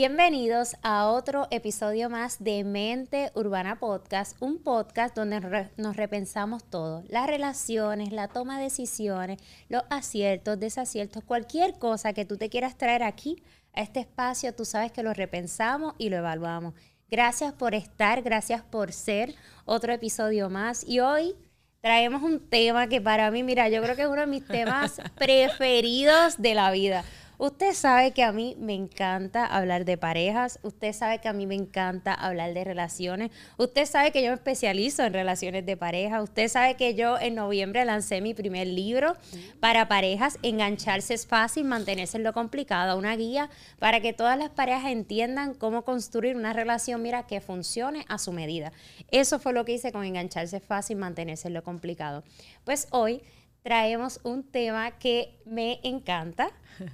Bienvenidos a otro episodio más de Mente Urbana Podcast, un podcast donde nos repensamos todo, las relaciones, la toma de decisiones, los aciertos, desaciertos, cualquier cosa que tú te quieras traer aquí a este espacio, tú sabes que lo repensamos y lo evaluamos. Gracias por estar, gracias por ser otro episodio más y hoy traemos un tema que para mí, mira, yo creo que es uno de mis temas preferidos de la vida. Usted sabe que a mí me encanta hablar de parejas, usted sabe que a mí me encanta hablar de relaciones, usted sabe que yo me especializo en relaciones de pareja, usted sabe que yo en noviembre lancé mi primer libro para parejas, engancharse es fácil, mantenerse en lo complicado, una guía para que todas las parejas entiendan cómo construir una relación, mira, que funcione a su medida. Eso fue lo que hice con engancharse es fácil, mantenerse en lo complicado. Pues hoy traemos un tema que me encanta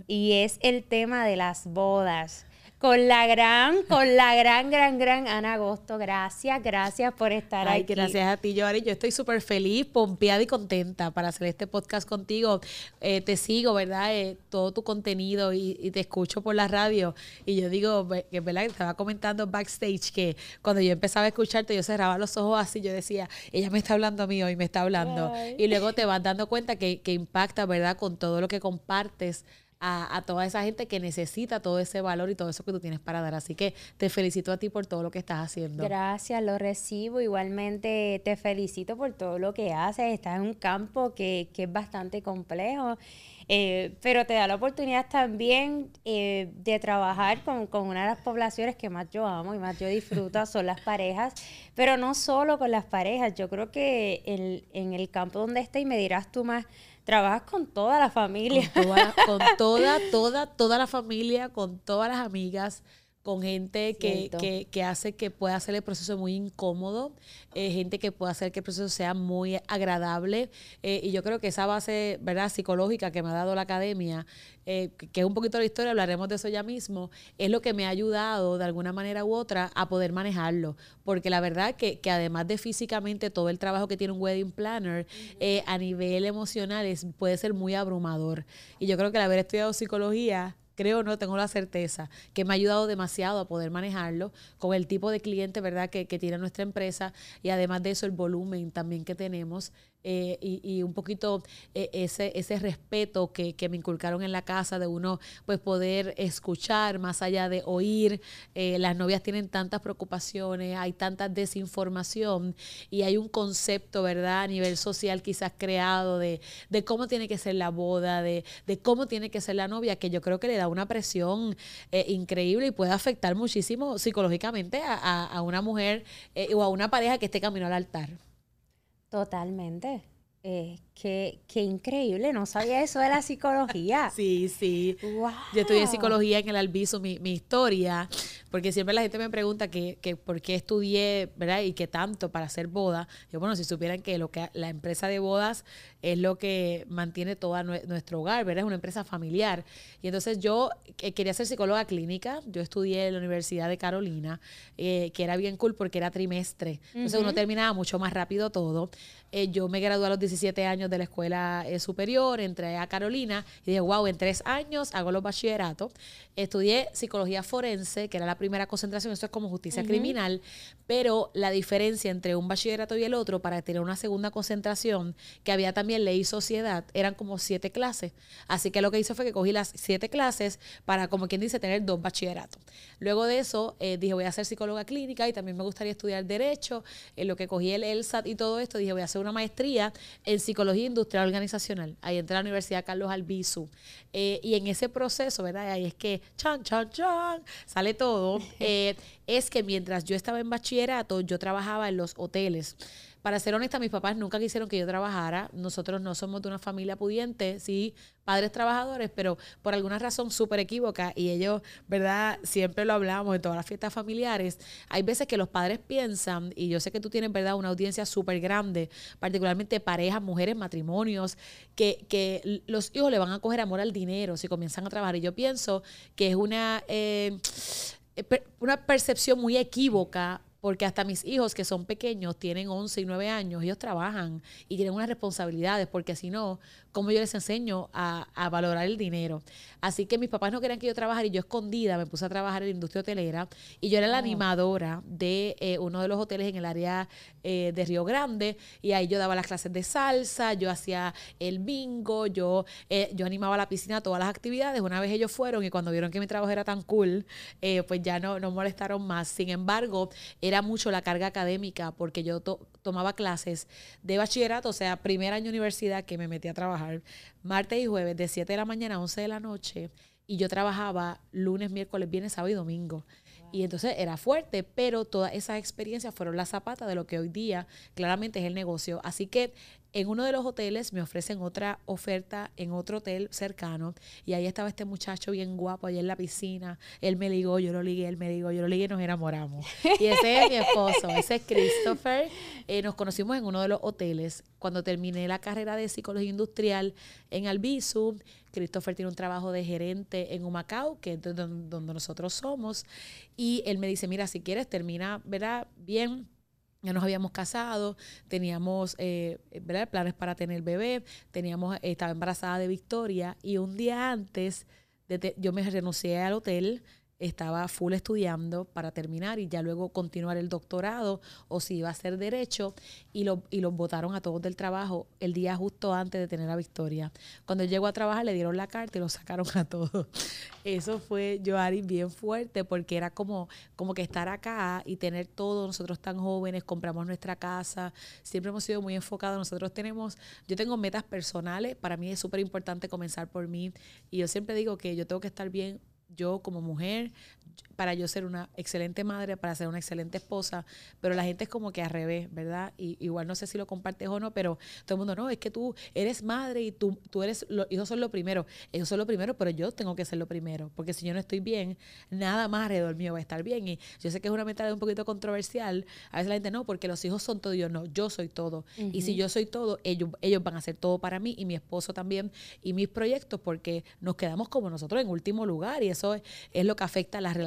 y es el tema de las bodas con la gran, con la gran, gran, gran Ana Agosto. Gracias, gracias por estar Ay, aquí. Gracias a ti, Joari. Yo estoy súper feliz, pompeada y contenta para hacer este podcast contigo. Eh, te sigo, ¿verdad? Eh, todo tu contenido y, te escucho por la radio. Y yo digo, que verdad, estaba comentando backstage que cuando yo empezaba a escucharte, yo cerraba los ojos así, yo decía, ella me está hablando a mí hoy, me está hablando. Y luego te vas dando cuenta que, que impacta, ¿verdad? Con todo lo que compartes a, toda esa gente que necesita todo ese valor y todo eso que tú tienes para dar. Así que te felicito a ti por todo lo que estás haciendo. Gracias, lo recibo. Igualmente te felicito por todo lo que haces. Estás en un campo que, es bastante complejo. Eh, pero te da la oportunidad también eh, de trabajar con, una de las poblaciones que más yo amo y más yo disfruto, son las parejas, pero no solo con las parejas, yo creo que en, en el campo donde esté, y me dirás tú más, trabajas con toda la familia. Con toda, con toda, toda, toda la familia, con todas las amigas, con gente que, que, que, hace que pueda hacer el proceso muy incómodo, eh, gente que pueda hacer que el proceso sea muy agradable. Eh, y yo creo que esa base ¿verdad? psicológica que me ha dado la academia, eh, que es un poquito la historia, hablaremos de eso ya mismo, es lo que me ha ayudado de alguna manera u otra a poder manejarlo. Porque la verdad que, que además de físicamente todo el trabajo que tiene un wedding planner, a nivel emocional es, puede ser muy abrumador. Y yo creo que el haber estudiado psicología creo, no tengo la certeza, que me ha ayudado demasiado a poder manejarlo con el tipo de cliente, ¿verdad?, que, que tiene nuestra empresa y además de eso el volumen también que tenemos eh, y, un poquito eh, ese, ese respeto que, me inculcaron en la casa de uno pues poder escuchar más allá de oír. Eh, las novias tienen tantas preocupaciones, hay tanta desinformación y hay un concepto, ¿verdad?, a nivel social quizás creado de, cómo tiene que ser la boda, de, cómo tiene que ser la novia, que yo creo que le da una presión increíble y puede afectar muchísimo psicológicamente a, a una mujer o a una pareja que esté camino al altar. Totalmente. Eh, qué, qué, increíble, no sabía eso de la psicología. sí, sí. Yo estudié psicología en el Albizu, mi, mi historia, porque siempre la gente me pregunta que, que, por qué estudié, ¿verdad? Y qué tanto para hacer boda. Yo, bueno, si supieran que lo que la empresa de bodas es lo que mantiene todo nuestro hogar, ¿verdad? Es una empresa familiar. Y entonces yo eh, quería ser psicóloga clínica, yo estudié en la Universidad de Carolina, eh, que era bien cool porque era trimestre. Entonces uno terminaba mucho más rápido todo. Eh, yo me gradué a los 17 años de la escuela superior, entré a Carolina y dije, wow, en tres años hago los bachilleratos. Estudié psicología forense, que era la primera concentración, eso es como justicia criminal, pero la diferencia entre un bachillerato y el otro para tener una segunda concentración, que había también ley y sociedad, eran como siete clases. Así que lo que hice fue que cogí las siete clases para, como quien dice, tener dos bachilleratos. Luego de eso, eh, dije, voy a ser psicóloga clínica y también me gustaría estudiar Derecho. En lo que cogí el ELSAT y todo esto, dije, voy a hacer una maestría en Psicología Industrial Organizacional. Ahí entré a la Universidad Carlos Albizu. Eh, y en ese proceso, ¿verdad? Ahí es que, chan, chan, chan, sale todo. Eh, es que mientras yo estaba en bachillerato, yo trabajaba en los hoteles. Para ser honesta, mis papás nunca quisieron que yo trabajara. Nosotros no somos de una familia pudiente, sí, padres trabajadores, pero por alguna razón súper equívoca, y ellos, ¿verdad? Siempre lo hablamos en todas las fiestas familiares. Hay veces que los padres piensan, y yo sé que tú tienes, ¿verdad?, una audiencia súper grande, particularmente parejas, mujeres, matrimonios, que, que, los hijos le van a coger amor al dinero si comienzan a trabajar. Y yo pienso que es una, eh, una percepción muy equívoca porque hasta mis hijos que son pequeños, tienen 11 y 9 años, ellos trabajan y tienen unas responsabilidades, porque si no, cómo yo les enseño a, a, valorar el dinero. Así que mis papás no querían que yo trabajara y yo escondida me puse a trabajar en la industria hotelera y yo era la animadora de eh, uno de los hoteles en el área eh, de Río Grande y ahí yo daba las clases de salsa, yo hacía el bingo, yo, eh, yo animaba la piscina, todas las actividades. Una vez ellos fueron y cuando vieron que mi trabajo era tan cool, pues ya no, no molestaron más. Sin embargo, era mucho la carga académica porque yo tomaba clases de bachillerato, o sea, primer año universidad que me metí a trabajar martes y jueves de 7 de la mañana a 11 de la noche y yo trabajaba lunes, miércoles, viernes, sábado y domingo. Y entonces era fuerte, pero todas esas experiencias fueron la zapata de lo que hoy día claramente es el negocio. Así que en uno de los hoteles me ofrecen otra oferta en otro hotel cercano y ahí estaba este muchacho bien guapo allá en la piscina. Él me ligó, yo lo ligué, él me ligó, yo lo ligué y nos enamoramos. Y ese es mi esposo, ese es Christopher. Eh, nos conocimos en uno de los hoteles. Cuando terminé la carrera de psicología industrial en Albizu, Christopher tiene un trabajo de gerente en Humacao, que es donde, nosotros somos. Y él me dice, mira, si quieres, termina, verá, bien ya nos habíamos casado, teníamos eh, planes para tener bebé, teníamos, estaba embarazada de Victoria y un día antes de yo me renuncié al hotel, estaba full estudiando para terminar y ya luego continuar el doctorado o si iba a hacer derecho y, lo, y los votaron a todos del trabajo el día justo antes de tener la victoria. Cuando llegó a trabajar le dieron la carta y lo sacaron a todos. Eso fue, Joari, bien fuerte porque era como, como que estar acá y tener todo, nosotros tan jóvenes, compramos nuestra casa, siempre hemos sido muy enfocados, nosotros tenemos, yo tengo metas personales, para mí es súper importante comenzar por mí y yo siempre digo que yo tengo que estar bien yo como mujer, para yo ser una excelente madre, para ser una excelente esposa, pero la gente es como que al revés, ¿verdad? Y igual no sé si lo compartes o no, pero todo el mundo, no, es que tú eres madre y tú, tú eres, los hijos son lo primero, ellos son lo primero, pero yo tengo que ser lo primero, porque si yo no estoy bien, nada más alrededor mío va a estar bien. Y yo sé que es una mentalidad un poquito controversial, a veces la gente, no, porque los hijos son todo yo no, yo soy todo. Y si yo soy todo, ellos, ellos van a hacer todo para mí y mi esposo también y mis proyectos, porque nos quedamos como nosotros en último lugar y eso es, es lo que afecta a las relaciones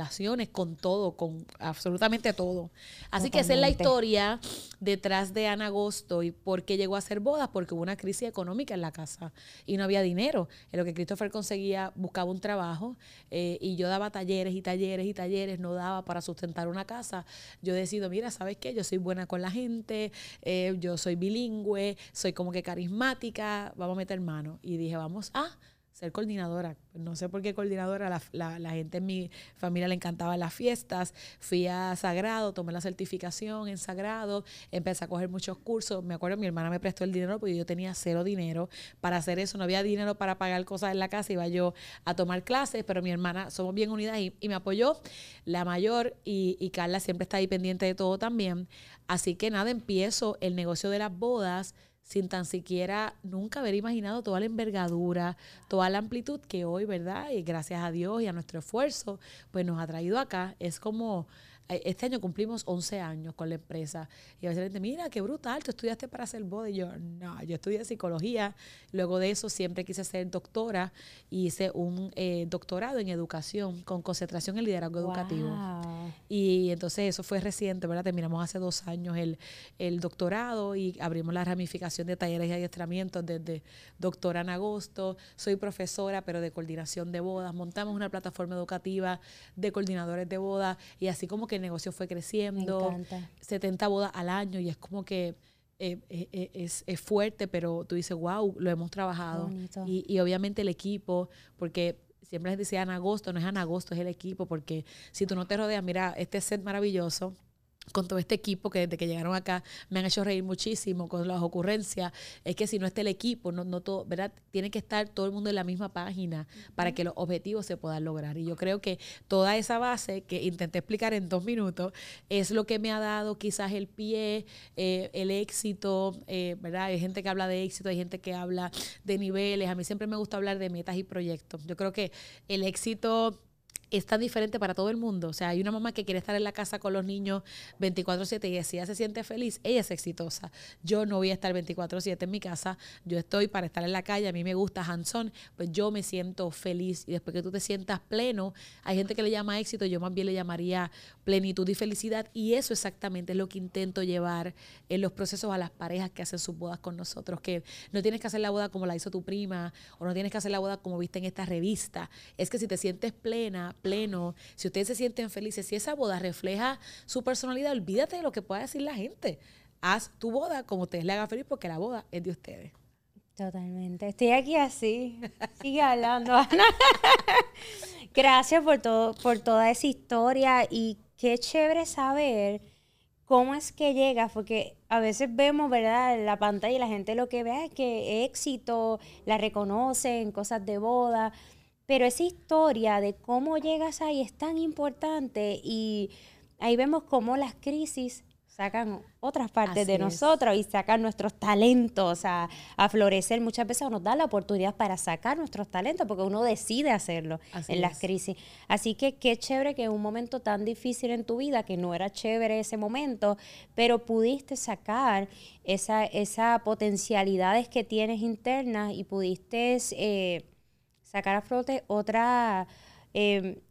con todo, con absolutamente todo. Así que esa es la historia detrás de Ana Agosto y por qué llegó a hacer bodas, porque hubo una crisis económica en la casa y no había dinero. En lo que Christopher conseguía, buscaba un trabajo eh, y yo daba talleres y talleres y talleres, no daba para sustentar una casa. Yo decido, mira, ¿sabes qué? Yo soy buena con la gente, eh, yo soy bilingüe, soy como que carismática, vamos a meter mano. Y dije, vamos a ser coordinadora. No sé por qué coordinadora, la, gente en mi familia le encantaba las fiestas. Fui a Sagrado, tomé la certificación en Sagrado, empecé a coger muchos cursos. Me acuerdo, mi hermana me prestó el dinero porque yo tenía cero dinero para hacer eso. No había dinero para pagar cosas en la casa, iba yo a tomar clases, pero mi hermana, somos bien unidas y, me apoyó. La mayor y, y Carla siempre está ahí pendiente de todo también. Así que nada, empiezo el negocio de las bodas sin tan siquiera nunca haber imaginado toda la envergadura, toda la amplitud que hoy, ¿verdad? Y gracias a Dios y a nuestro esfuerzo, pues nos ha traído acá. Es como este año cumplimos 11 años con la empresa. Y a veces la gente, mira, qué brutal, tú estudiaste para hacer boda. Y yo, no, yo estudié psicología. Luego de eso siempre quise ser doctora y hice un eh, doctorado en educación con concentración en liderazgo educativo. Y entonces eso fue reciente, ¿verdad? Terminamos hace dos años el, el doctorado y abrimos la ramificación de talleres y adiestramientos desde doctora en agosto. Soy profesora, pero de coordinación de bodas. Montamos una plataforma educativa de coordinadores de bodas y así como que el negocio fue creciendo, 70 bodas al año y es como que eh, eh, eh, es, es, fuerte, pero tú dices, wow, lo hemos trabajado. Y, y, obviamente el equipo, porque siempre les decía en agosto, no es en agosto, es el equipo, porque si tú no te rodeas, mira, este set maravilloso, con todo este equipo que desde que llegaron acá me han hecho reír muchísimo con las ocurrencias, es que si no está el equipo, no, no todo, ¿verdad? Tiene que estar todo el mundo en la misma página para que los objetivos se puedan lograr. Y yo creo que toda esa base que intenté explicar en dos minutos es lo que me ha dado quizás el pie, eh, el éxito, eh, ¿verdad? Hay gente que habla de éxito, hay gente que habla de niveles. A mí siempre me gusta hablar de metas y proyectos. Yo creo que el éxito es tan diferente para todo el mundo. O sea, hay una mamá que quiere estar en la casa con los niños 24/7 y si ella se siente feliz, ella es exitosa. Yo no voy a estar 24/7 en mi casa, yo estoy para estar en la calle, a mí me gusta Hanson, pues yo me siento feliz y después que tú te sientas pleno, hay gente que le llama éxito, yo más bien le llamaría plenitud y felicidad y eso exactamente es lo que intento llevar en los procesos a las parejas que hacen sus bodas con nosotros, que no tienes que hacer la boda como la hizo tu prima o no tienes que hacer la boda como viste en esta revista, es que si te sientes plena, pleno, si ustedes se sienten felices, si esa boda refleja su personalidad, olvídate de lo que pueda decir la gente. Haz tu boda como ustedes le haga feliz porque la boda es de ustedes. Totalmente. Estoy aquí así. Sigue hablando, Gracias por todo, por toda esa historia y qué chévere saber cómo es que llegas, porque a veces vemos, ¿verdad?, en la pantalla y la gente lo que ve es que éxito, la reconocen, cosas de boda, pero esa historia de cómo llegas ahí es tan importante y ahí vemos cómo las crisis sacan otras partes de nosotros y sacan nuestros talentos a, florecer. Muchas veces nos da la oportunidad para sacar nuestros talentos porque uno decide hacerlo en las crisis. Así que qué chévere que en un momento tan difícil en tu vida, que no era chévere ese momento, pero pudiste sacar esa, esa potencialidades que tienes internas y pudiste... Eh, sacar a flote otra, eh,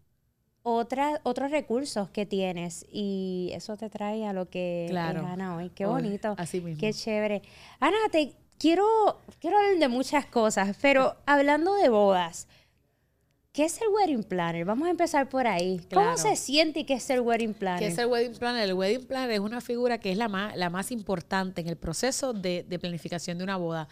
otra, otros recursos que tienes y eso te trae a lo que claro. Ana hoy. Qué bonito. Así mismo. Qué chévere. Ana, te quiero, quiero hablar de muchas cosas, pero hablando de bodas, ¿Qué es el wedding planner? Vamos a empezar por ahí. ¿Cómo se siente y qué es el wedding planner? ¿Qué es el wedding planner? El wedding planner es una figura que es la más, la más importante en el proceso de, planificación de una boda.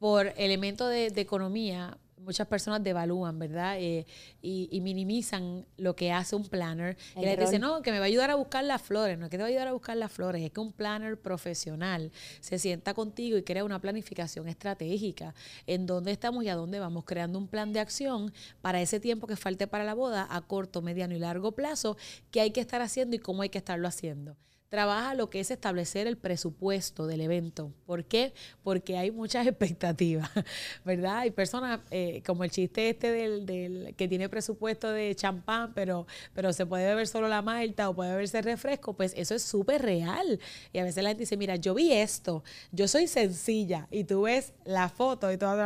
Por elemento de, de economía, muchas personas devalúan, ¿verdad? Eh, y, minimizan lo que hace un planner. y les dicen, no, que me va a ayudar a buscar las flores. No es que te va a ayudar a buscar las flores, es que un planner profesional se sienta contigo y crea una planificación estratégica en dónde estamos y a dónde vamos, creando un plan de acción para ese tiempo que falte para la boda a corto, mediano y largo plazo, qué hay que estar haciendo y cómo hay que estarlo haciendo trabaja lo que es establecer el presupuesto del evento. ¿Por qué? Porque hay muchas expectativas, ¿verdad? Hay personas, eh, como el chiste este del, del, que tiene presupuesto de champán, pero, pero se puede beber solo la malta o puede beberse refresco, pues eso es súper real. Y a veces la gente dice, mira, yo vi esto, yo soy sencilla, y tú ves la foto y todo,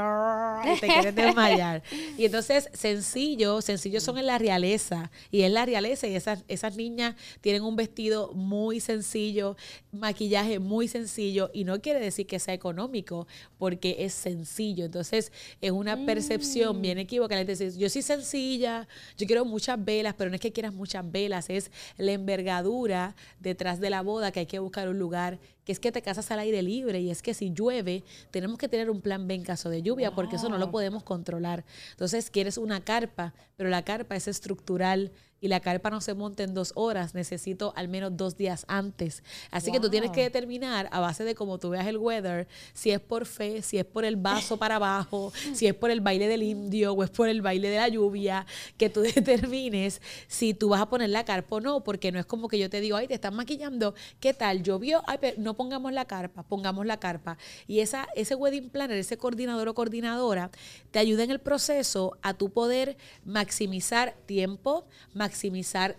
y te quieres desmayar. Y entonces, sencillo, sencillo son en la realeza, y en la realeza, y esas, esas niñas tienen un vestido muy sencillo, maquillaje muy sencillo y no quiere decir que sea económico porque es sencillo. Entonces es una percepción mm. bien equivocada. Yo soy sencilla, yo quiero muchas velas, pero no es que quieras muchas velas, es la envergadura detrás de la boda que hay que buscar un lugar que es que te casas al aire libre y es que si llueve, tenemos que tener un plan B en caso de lluvia, porque eso no lo podemos controlar. Entonces, quieres una carpa, pero la carpa es estructural y la carpa no se monta en dos horas, necesito al menos dos días antes. Así que tú tienes que determinar a base de cómo tú veas el weather, si es por fe, si es por el vaso para abajo, si es por el baile del indio o es por el baile de la lluvia, que tú determines si tú vas a poner la carpa o no, porque no es como que yo te digo, ay, te están maquillando, ¿qué tal? Llovió, ay, pero no pongamos la carpa, pongamos la carpa. Y esa, ese wedding planner, ese coordinador o coordinadora, te ayuda en el proceso a tu poder maximizar tiempo, maximizar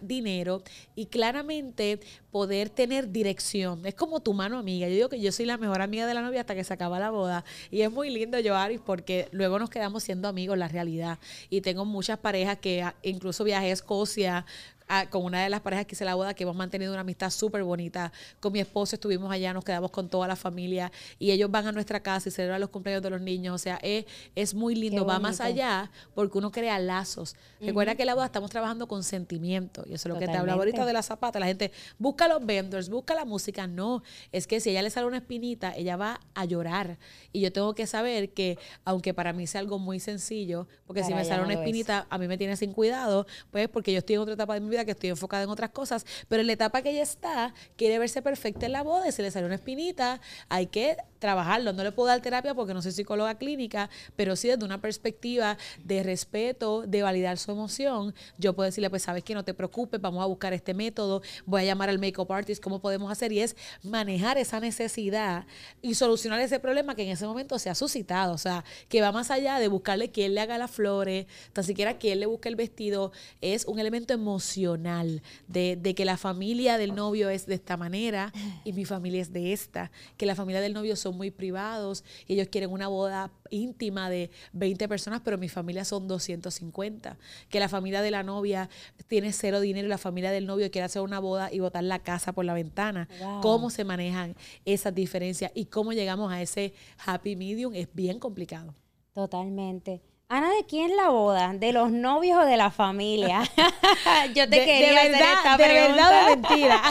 dinero y claramente poder tener dirección. Es como tu mano amiga. Yo digo que yo soy la mejor amiga de la novia hasta que se acaba la boda. Y es muy lindo, yo, Aris, porque luego nos quedamos siendo amigos, la realidad. Y tengo muchas parejas que ah, incluso viajé a Escocia con una de las parejas que hice la boda, que hemos mantenido una amistad súper bonita. Con mi esposo estuvimos allá, nos quedamos con toda la familia y ellos van a nuestra casa y celebran los cumpleaños de los niños. O sea, es, es muy lindo, va más allá porque uno crea lazos. Recuerda que la boda estamos trabajando con sentimiento y eso es lo que te hablaba ahorita de la zapata. La gente busca los vendors, busca la música. No, es que si ella le sale una espinita, ella va a llorar. Y yo tengo que saber que, aunque para mí sea algo muy sencillo, porque si me sale una espinita, a mí me tiene sin cuidado, pues porque yo estoy en otra etapa de mi vida que estoy enfocada en otras cosas, pero en la etapa que ella está, quiere verse perfecta en la boda y se le sale una espinita, hay que trabajarlo. No le puedo dar terapia porque no soy psicóloga clínica, pero sí desde una perspectiva de respeto, de validar su emoción, yo puedo decirle, pues sabes que no te preocupes, vamos a buscar este método, voy a llamar al make-up artist, ¿cómo podemos hacer? Y es manejar esa necesidad y solucionar ese problema que en ese momento se ha suscitado. O sea, que va más allá de buscarle que él le haga las flores, tan siquiera que él le busque el vestido, es un elemento emocional de, de que la familia del novio es de esta manera y mi familia es de esta, que la familia del novio son muy privados y ellos quieren una boda íntima de 20 personas, pero mi familia son 250, que la familia de la novia tiene cero dinero y la familia del novio quiere hacer una boda y botar la casa por la ventana. ¿Cómo se manejan esas diferencias y cómo llegamos a ese happy medium? Es bien complicado. Totalmente. Ana, ¿de quién la boda? ¿De los novios o de la familia? Yo te quería de verdad, hacer esta de verdad o de mentira.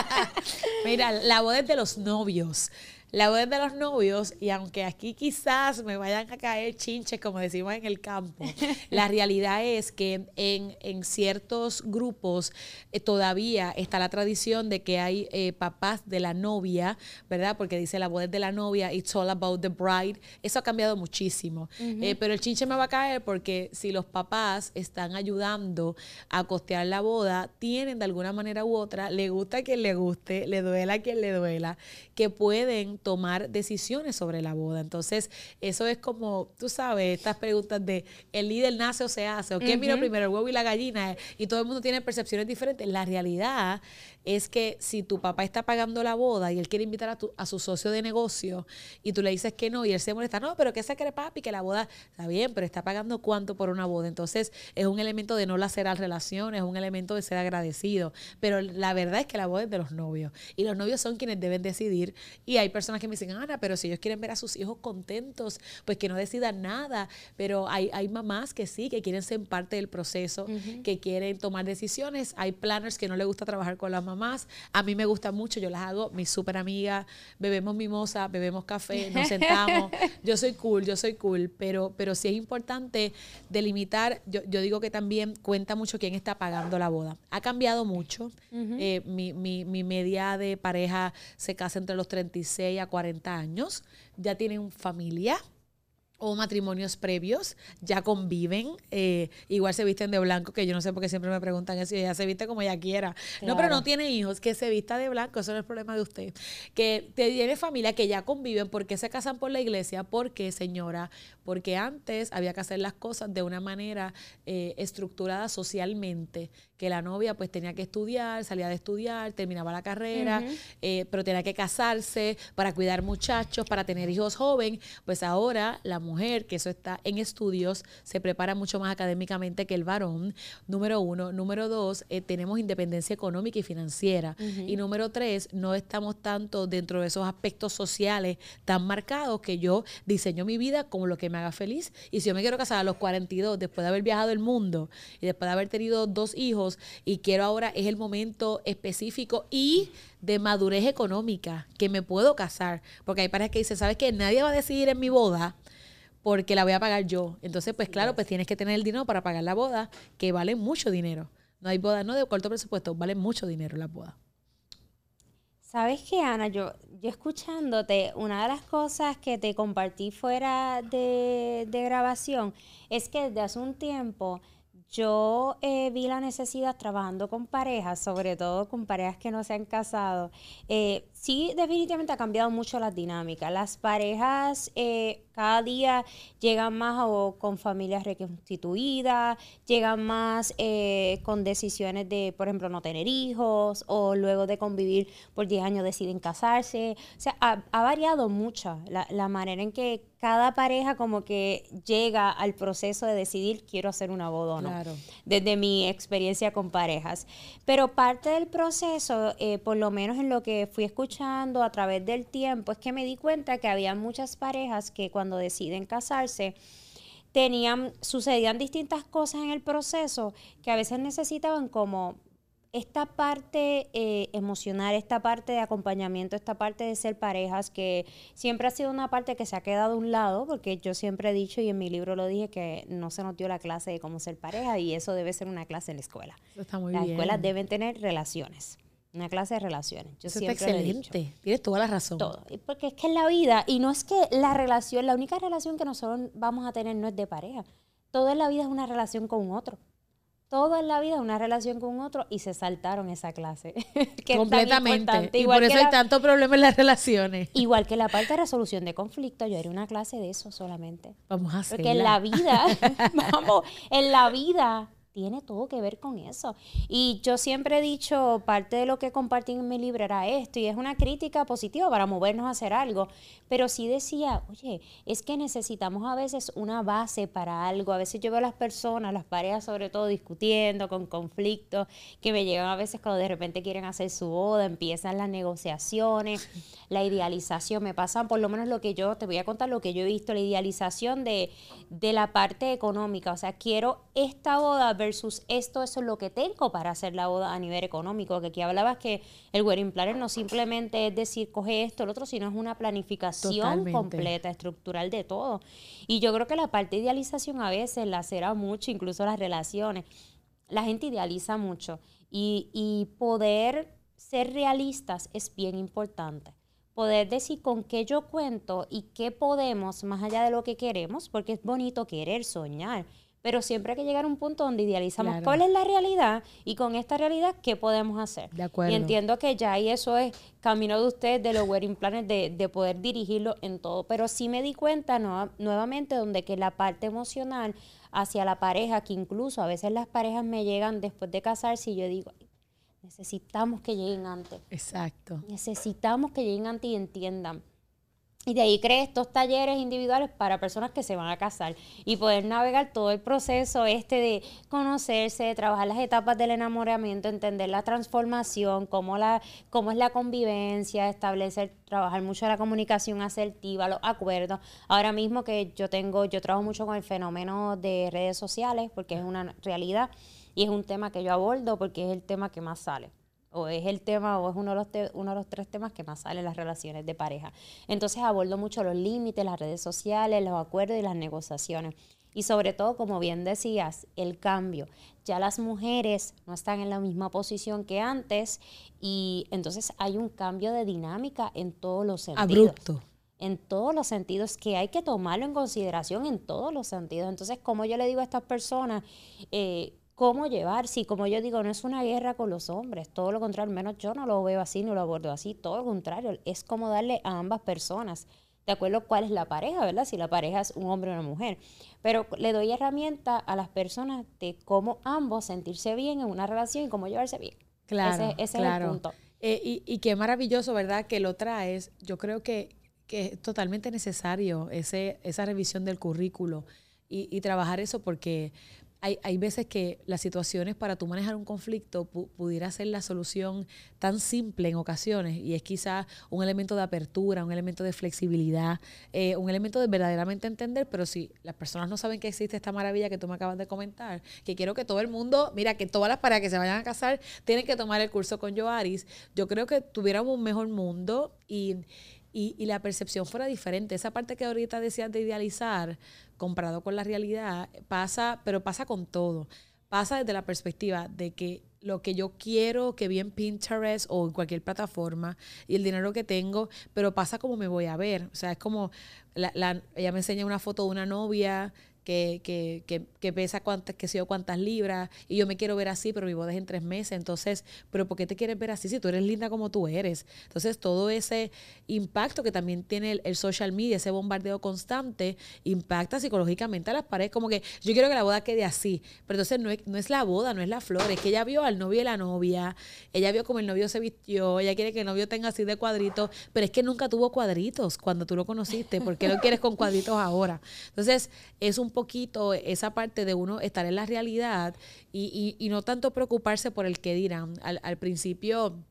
Mira, la boda es de los novios. La boda es de los novios y aunque aquí quizás me vayan a caer chinches, como decimos en el campo, la realidad es que en, en ciertos grupos eh, todavía está la tradición de que hay eh, papás de la novia, ¿verdad? Porque dice la boda es de la novia, it's all about the bride. Eso ha cambiado muchísimo. Eh, pero el chinche me va a caer porque si los papás están ayudando a costear la boda, tienen de alguna manera u otra, le gusta a quien le guste, le duela a quien le duela, que pueden tomar decisiones sobre la boda. Entonces, eso es como, tú sabes, estas preguntas de el líder nace o se hace, o quién vino primero, el huevo y la gallina, y todo el mundo tiene percepciones diferentes. La realidad es que si tu papá está pagando la boda y él quiere invitar a, tu, a su socio de negocio y tú le dices que no y él se molesta, no, pero que se cree papi, que la boda está bien, pero está pagando cuánto por una boda. Entonces, es un elemento de no lacerar relaciones, es un elemento de ser agradecido. Pero la verdad es que la boda es de los novios y los novios son quienes deben decidir. Y hay personas que me dicen, Ana, pero si ellos quieren ver a sus hijos contentos, pues que no decidan nada. Pero hay, hay mamás que sí, que quieren ser parte del proceso, que quieren tomar decisiones. Hay planners que no les gusta trabajar con las mamás. A mí me gusta mucho, yo las hago, mi súper amiga, bebemos mimosa, bebemos café, nos sentamos. yo soy cool, yo soy cool, pero, pero sí es importante delimitar, yo, yo digo que también cuenta mucho quién está pagando la boda. Ha cambiado mucho. Eh, mi, mi, mi media de pareja se casa entre los 36 a 40 años, ya tienen familia o matrimonios previos, ya conviven, eh, igual se visten de blanco, que yo no sé por qué siempre me preguntan eso, y ella se viste como ella quiera. No, pero no tiene hijos, que se vista de blanco, eso no es el problema de usted. Que tiene familia que ya conviven, ¿por qué se casan por la iglesia? Porque, señora, porque antes había que hacer las cosas de una manera eh, estructurada socialmente, que la novia pues tenía que estudiar, salía de estudiar, terminaba la carrera, eh, pero tenía que casarse para cuidar muchachos, para tener hijos joven, pues ahora la mujer, que eso está en estudios, se prepara mucho más académicamente que el varón, número uno. Número dos, eh, tenemos independencia económica y financiera. Y número tres, no estamos tanto dentro de esos aspectos sociales tan marcados que yo diseño mi vida como lo que me haga feliz. Y si yo me quiero casar a los 42, después de haber viajado el mundo y después de haber tenido dos hijos, y quiero ahora, es el momento específico y de madurez económica que me puedo casar. Porque hay parejas que dicen, ¿sabes qué? Nadie va a decidir en mi boda porque la voy a pagar yo. Entonces, pues claro, pues tienes que tener el dinero para pagar la boda, que vale mucho dinero. No hay boda, no de corto presupuesto, vale mucho dinero la boda. ¿Sabes qué, Ana? Yo, yo escuchándote, una de las cosas que te compartí fuera de, de grabación es que desde hace un tiempo yo eh, vi la necesidad trabajando con parejas, sobre todo con parejas que no se han casado. Eh, sí, definitivamente ha cambiado mucho las dinámicas. Las parejas eh, cada día llegan más o con familias reconstituidas, llegan más eh, con decisiones de, por ejemplo, no tener hijos o luego de convivir por 10 años deciden casarse. O sea, ha, ha variado mucho la, la manera en que cada pareja como que llega al proceso de decidir quiero hacer una boda o no. Claro. Desde mi experiencia con parejas. Pero parte del proceso, eh, por lo menos en lo que fui escuchando a través del tiempo, es que me di cuenta que había muchas parejas que cuando deciden casarse, tenían, sucedían distintas cosas en el proceso que a veces necesitaban como esta parte eh, emocional, esta parte de acompañamiento, esta parte de ser parejas, que siempre ha sido una parte que se ha quedado a un lado, porque yo siempre he dicho y en mi libro lo dije que no se nos dio la clase de cómo ser pareja y eso debe ser una clase en la escuela. Está muy Las bien. escuelas deben tener relaciones. Una clase de relaciones. Yo Eso siempre está lo he excelente. dicho. Tienes toda la razón. Todo. Porque es que en la vida, y no es que la relación, la única relación que nosotros vamos a tener no es de pareja. Todo en la vida es una relación con un otro. Todo en la vida es una relación con un otro y se saltaron esa clase. que es Completamente. Y por eso hay tanto problema en las relaciones. Igual que la parte de resolución de conflictos, yo haré una clase de eso solamente. Vamos a hacerla. Porque en la vida, vamos, en la vida tiene todo que ver con eso. Y yo siempre he dicho, parte de lo que compartí en mi libro era esto, y es una crítica positiva para movernos a hacer algo, pero sí decía, oye, es que necesitamos a veces una base para algo. A veces yo veo a las personas, las parejas sobre todo, discutiendo con conflictos, que me llegan a veces cuando de repente quieren hacer su boda, empiezan las negociaciones, la idealización, me pasan por lo menos lo que yo, te voy a contar lo que yo he visto, la idealización de, de la parte económica, o sea, quiero esta boda versus esto, eso es lo que tengo para hacer la boda a nivel económico, que aquí hablabas que el wedding planner no simplemente es decir, coge esto, el otro, sino es una planificación Totalmente. completa, estructural de todo. Y yo creo que la parte de idealización a veces la será mucho, incluso las relaciones. La gente idealiza mucho y, y poder ser realistas es bien importante. Poder decir con qué yo cuento y qué podemos, más allá de lo que queremos, porque es bonito querer soñar, pero siempre hay que llegar a un punto donde idealizamos Claro. cuál es la realidad y con esta realidad qué podemos hacer. De acuerdo. Y entiendo que ya y eso es camino de ustedes, de los wedding planners, de, de poder dirigirlo en todo. Pero sí me di cuenta nueva- nuevamente donde que la parte emocional hacia la pareja, que incluso a veces las parejas me llegan después de casarse y yo digo, "Ay, necesitamos que lleguen antes. Exacto. Necesitamos que lleguen antes y entiendan. Y de ahí creé estos talleres individuales para personas que se van a casar y poder navegar todo el proceso este de conocerse, de trabajar las etapas del enamoramiento, entender la transformación, cómo, la, cómo es la convivencia, establecer, trabajar mucho la comunicación asertiva, los acuerdos. Ahora mismo que yo tengo, yo trabajo mucho con el fenómeno de redes sociales porque es una realidad y es un tema que yo abordo porque es el tema que más sale o es el tema o es uno de los te- uno de los tres temas que más salen en las relaciones de pareja. Entonces abordo mucho los límites, las redes sociales, los acuerdos y las negociaciones. Y sobre todo, como bien decías, el cambio. Ya las mujeres no están en la misma posición que antes y entonces hay un cambio de dinámica en todos los sentidos Abrupto. en todos los sentidos, que hay que tomarlo en consideración en todos los sentidos. Entonces, como yo le digo a estas personas, eh, cómo llevar, si como yo digo, no es una guerra con los hombres, todo lo contrario, al menos yo no lo veo así, no lo abordo así, todo lo contrario, es como darle a ambas personas, de acuerdo cuál es la pareja, ¿verdad? Si la pareja es un hombre o una mujer. Pero le doy herramienta a las personas de cómo ambos sentirse bien en una relación y cómo llevarse bien. Claro, ese, ese claro. es el punto. Eh, y, y qué maravilloso, ¿verdad? Que lo traes. Yo creo que, que es totalmente necesario ese, esa revisión del currículo y, y trabajar eso porque hay, hay veces que las situaciones para tú manejar un conflicto pu- pudiera ser la solución tan simple en ocasiones y es quizá un elemento de apertura, un elemento de flexibilidad, eh, un elemento de verdaderamente entender, pero si las personas no saben que existe esta maravilla que tú me acabas de comentar, que quiero que todo el mundo, mira, que todas las parejas que se vayan a casar tienen que tomar el curso con Joaris, yo creo que tuviéramos un mejor mundo y, y, y la percepción fuera diferente. Esa parte que ahorita decías de idealizar, comparado con la realidad, pasa, pero pasa con todo. Pasa desde la perspectiva de que lo que yo quiero que vi en Pinterest o en cualquier plataforma y el dinero que tengo, pero pasa como me voy a ver. O sea, es como, la, la- ella me enseña una foto de una novia que, que, que, que pesa cuántas, que sé yo, cuántas libras, y yo me quiero ver así, pero mi boda es en tres meses. Entonces, ¿pero por qué te quieres ver así si tú eres linda como tú eres? Entonces, todo ese impacto que también tiene el, social media, ese bombardeo constante, impacta psicológicamente a las parejas. Como que yo quiero que la boda quede así, pero entonces no es, no es la boda, no es la flor, es que ella vio al novio y la novia, ella vio como el novio se vistió, ella quiere que el novio tenga así de cuadritos, pero es que nunca tuvo cuadritos cuando tú lo conociste, ¿por qué lo quieres con cuadritos ahora? Entonces, es un poquito esa parte de uno estar en la realidad y, y- y no tanto preocuparse por el que dirán. Al, al principio,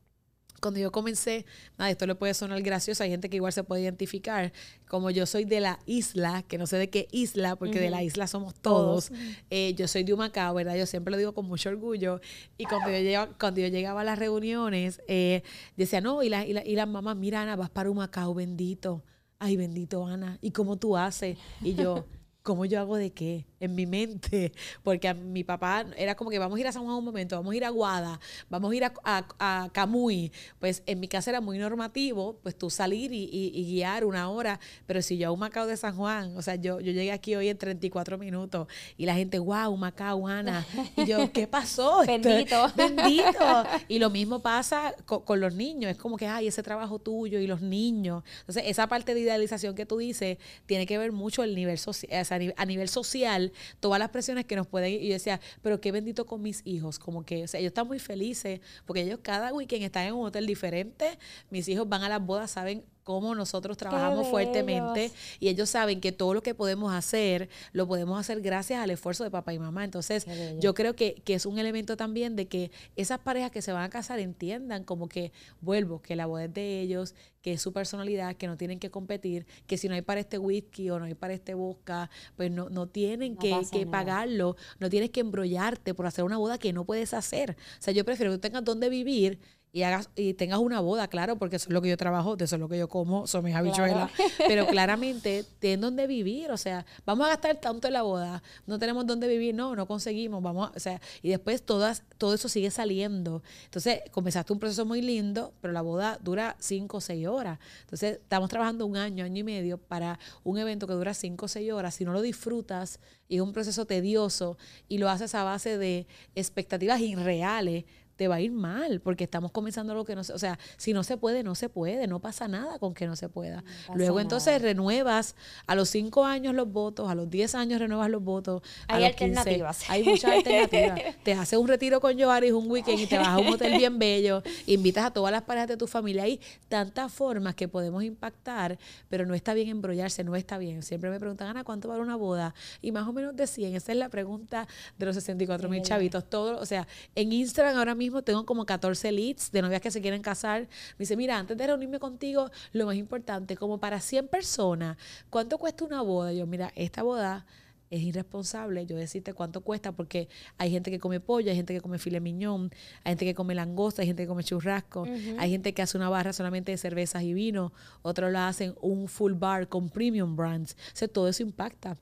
cuando yo comencé, nada, esto le puede sonar gracioso, hay gente que igual se puede identificar, como yo soy de la isla, que no sé de qué isla, porque de la isla somos todos, eh, yo soy de Humacao, ¿verdad? Yo siempre lo digo con mucho orgullo, y cuando yo llegaba, cuando yo llegaba a las reuniones, eh, decía, no, y, la, y, la- y las mamás, mira Ana, vas para Humacao, bendito, ay, bendito Ana, ¿y cómo tú haces? Y yo... ¿cómo yo hago de qué? En mi mente, porque a mi papá era como que vamos a ir a San Juan un momento, vamos a ir a Guada, vamos a ir a, a, Camuy. Pues en mi casa era muy normativo, pues tú salir y, guiar una hora, pero si yo a un Macao de San Juan, o sea, yo, yo llegué aquí hoy en 34 minutos y la gente, wow, Macao, Ana. Y yo, ¿qué pasó? Bendito. Bendito. Y lo mismo pasa con, los niños, es como que, ay, ese trabajo tuyo y los niños. Entonces, esa parte de idealización que tú dices tiene que ver mucho el nivel social, a nivel social, todas las presiones que nos pueden. Y yo decía, pero qué bendito con mis hijos. Como que, o sea, ellos están muy felices porque ellos cada weekend están en un hotel diferente. Mis hijos van a las bodas, saben cómo nosotros trabajamos fuertemente y ellos saben que todo lo que podemos hacer lo podemos hacer gracias al esfuerzo de papá y mamá. Entonces, yo creo que, que, es un elemento también de que esas parejas que se van a casar entiendan como que, vuelvo, que la boda es de ellos, que es su personalidad, que no tienen que competir, que si no hay para este whisky o no hay para este vodka, pues no, no tienen que, que pagarlo, no tienes que embrollarte por hacer una boda que no puedes hacer. O sea, yo prefiero que tengas donde vivir y hagas y tengas una boda, claro, porque eso es lo que yo trabajo, de eso es lo que yo como, son mis habichuelas, pero claramente ten donde vivir, o sea, vamos a gastar tanto en la boda, no tenemos donde vivir, no, no conseguimos, vamos, o sea, y después todas todo eso sigue saliendo. Entonces, comenzaste un proceso muy lindo, pero la boda dura cinco o seis horas. Entonces, estamos trabajando un año, año y medio para un evento que dura cinco o seis horas. Si no lo disfrutas y es un proceso tedioso y lo haces a base de expectativas irreales, te va a ir mal, porque estamos comenzando lo que no se, o sea, si no se puede, no se puede, no pasa nada con que no se pueda. Luego entonces renuevas a los cinco años los votos, a los diez años renuevas los votos. Hay alternativas. hay muchas alternativas. te haces un retiro con Joaris un weekend y te vas a un hotel bien bello, invitas a todas las parejas de tu familia. Hay tantas formas que podemos impactar, pero no está bien embrollarse, no está bien. Siempre me preguntan, Ana, ¿cuánto vale una boda? Y más o menos de 100. Esa es la pregunta de los 64 mil chavitos. Todo, o sea, en Instagram ahora mismo tengo como 14 leads de novias que se quieren casar. Me dice, mira, antes de reunirme contigo, lo más importante, como para 100 personas, ¿cuánto cuesta una boda? Yo, mira, esta boda es irresponsable yo decirte cuánto cuesta porque hay gente que come pollo, hay gente que come filet miñón, hay gente que come langosta, hay gente que come churrasco, hay gente que hace una barra solamente de cervezas y vino, otros lo hacen un full bar con premium brands. O sea, todo eso impacta.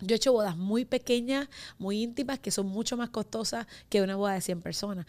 Yo he hecho bodas muy pequeñas, muy íntimas, que son mucho más costosas que una boda de 100 personas.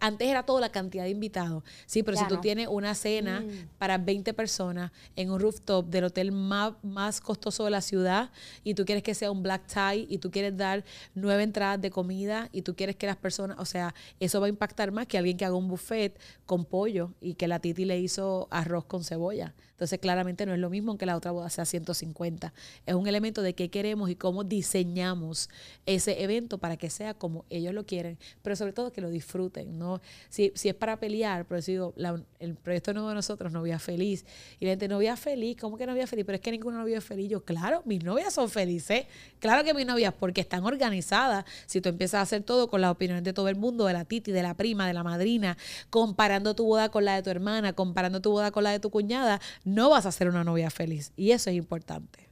Antes era toda la cantidad de invitados, sí, pero si tú tienes una cena mm. para 20 personas en un rooftop del hotel más, más costoso de la ciudad y tú quieres que sea un black tie y tú quieres dar nueve entradas de comida y tú quieres que las personas, o sea, eso va a impactar más que alguien que haga un buffet con pollo y que la Titi le hizo arroz con cebolla. Entonces, claramente no es lo mismo que la otra boda sea 150. Es un elemento de qué queremos y cómo diseñamos ese evento para que sea como ellos lo quieren, pero sobre todo que lo disfruten. ¿no? Si, si es para pelear, por eso digo, el proyecto nuevo de nosotros, Novia Feliz, y la gente, novia feliz, ¿cómo que novia feliz? Pero es que ninguna novia es feliz. Yo, claro, mis novias son felices. Claro que mis novias, porque están organizadas. Si tú empiezas a hacer todo con las opiniones de todo el mundo, de la titi, de la prima, de la madrina, comparando tu boda con la de tu hermana, comparando tu boda con la de tu cuñada, no vas a ser una novia feliz. Y eso es importante.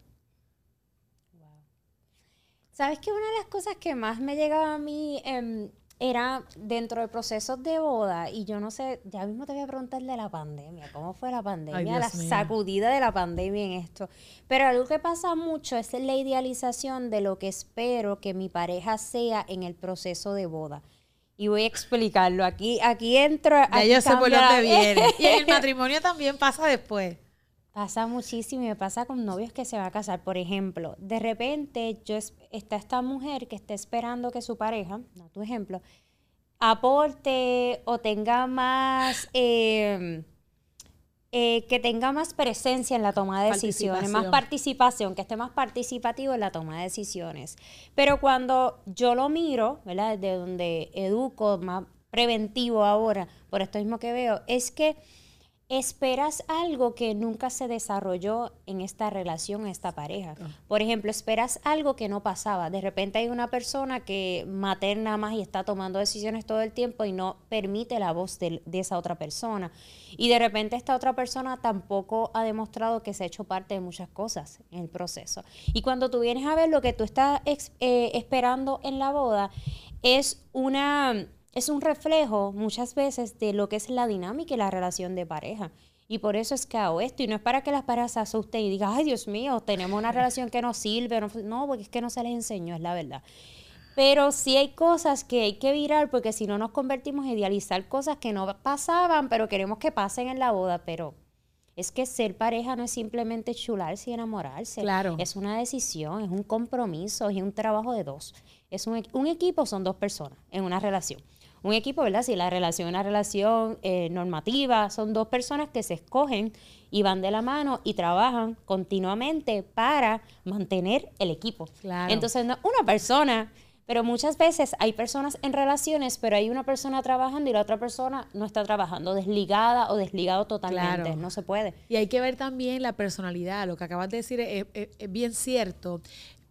¿Sabes que una de las cosas que más me llegaba a mí em, era dentro de procesos de boda? Y yo no sé, ya mismo te voy a preguntar de la pandemia, ¿cómo fue la pandemia? la sacudida de la pandemia en esto. Pero algo que pasa mucho es la idealización de lo que espero que mi pareja sea en el proceso de boda y voy a explicarlo. Aquí, aquí entro. Ya yo sé por dónde viene. y el matrimonio también pasa después. Pasa muchísimo y me pasa con novios que se va a casar. Por ejemplo, de repente yo está esta mujer que está esperando que su pareja, no tu ejemplo, aporte o tenga más, em, eh, que tenga más presencia en la toma de decisiones, más participación, que esté más participativo en la toma de decisiones. Pero cuando yo lo miro, ¿verdad? Desde donde educo, más preventivo ahora, por esto mismo que veo, es que esperas algo que nunca se desarrolló en esta relación, en esta pareja. Ah. Por ejemplo, esperas algo que no pasaba. De repente hay una persona que materna más y está tomando decisiones todo el tiempo y no permite la voz de, esa otra persona. Y de repente esta otra persona tampoco ha demostrado que se ha hecho parte de muchas cosas en el proceso. Y cuando tú vienes a ver lo que tú estás eh, esperando en la boda, es una es un reflejo muchas veces de lo que es la dinámica y la relación de pareja. Y por eso es que hago esto. Y no es para que las parejas se asusten y digan, ay Dios mío, tenemos una relación que no sirve. No, porque es que no se les enseñó, es la verdad. Pero sí hay cosas que hay que virar porque si no nos convertimos en idealizar cosas que no pasaban, pero queremos que pasen en la boda. Pero es que ser pareja no es simplemente chularse y enamorarse. Claro. Es una decisión, es un compromiso, es un trabajo de dos. Es un, un equipo son dos personas en una relación un equipo, ¿verdad? Si la relación es una relación eh, normativa, son dos personas que se escogen y van de la mano y trabajan continuamente para mantener el equipo. Claro. Entonces, no una persona, pero muchas veces hay personas en relaciones, pero hay una persona trabajando y la otra persona no está trabajando, desligada o desligado totalmente. No se puede. Y hay que ver también la personalidad. Lo que acabas de decir es bien cierto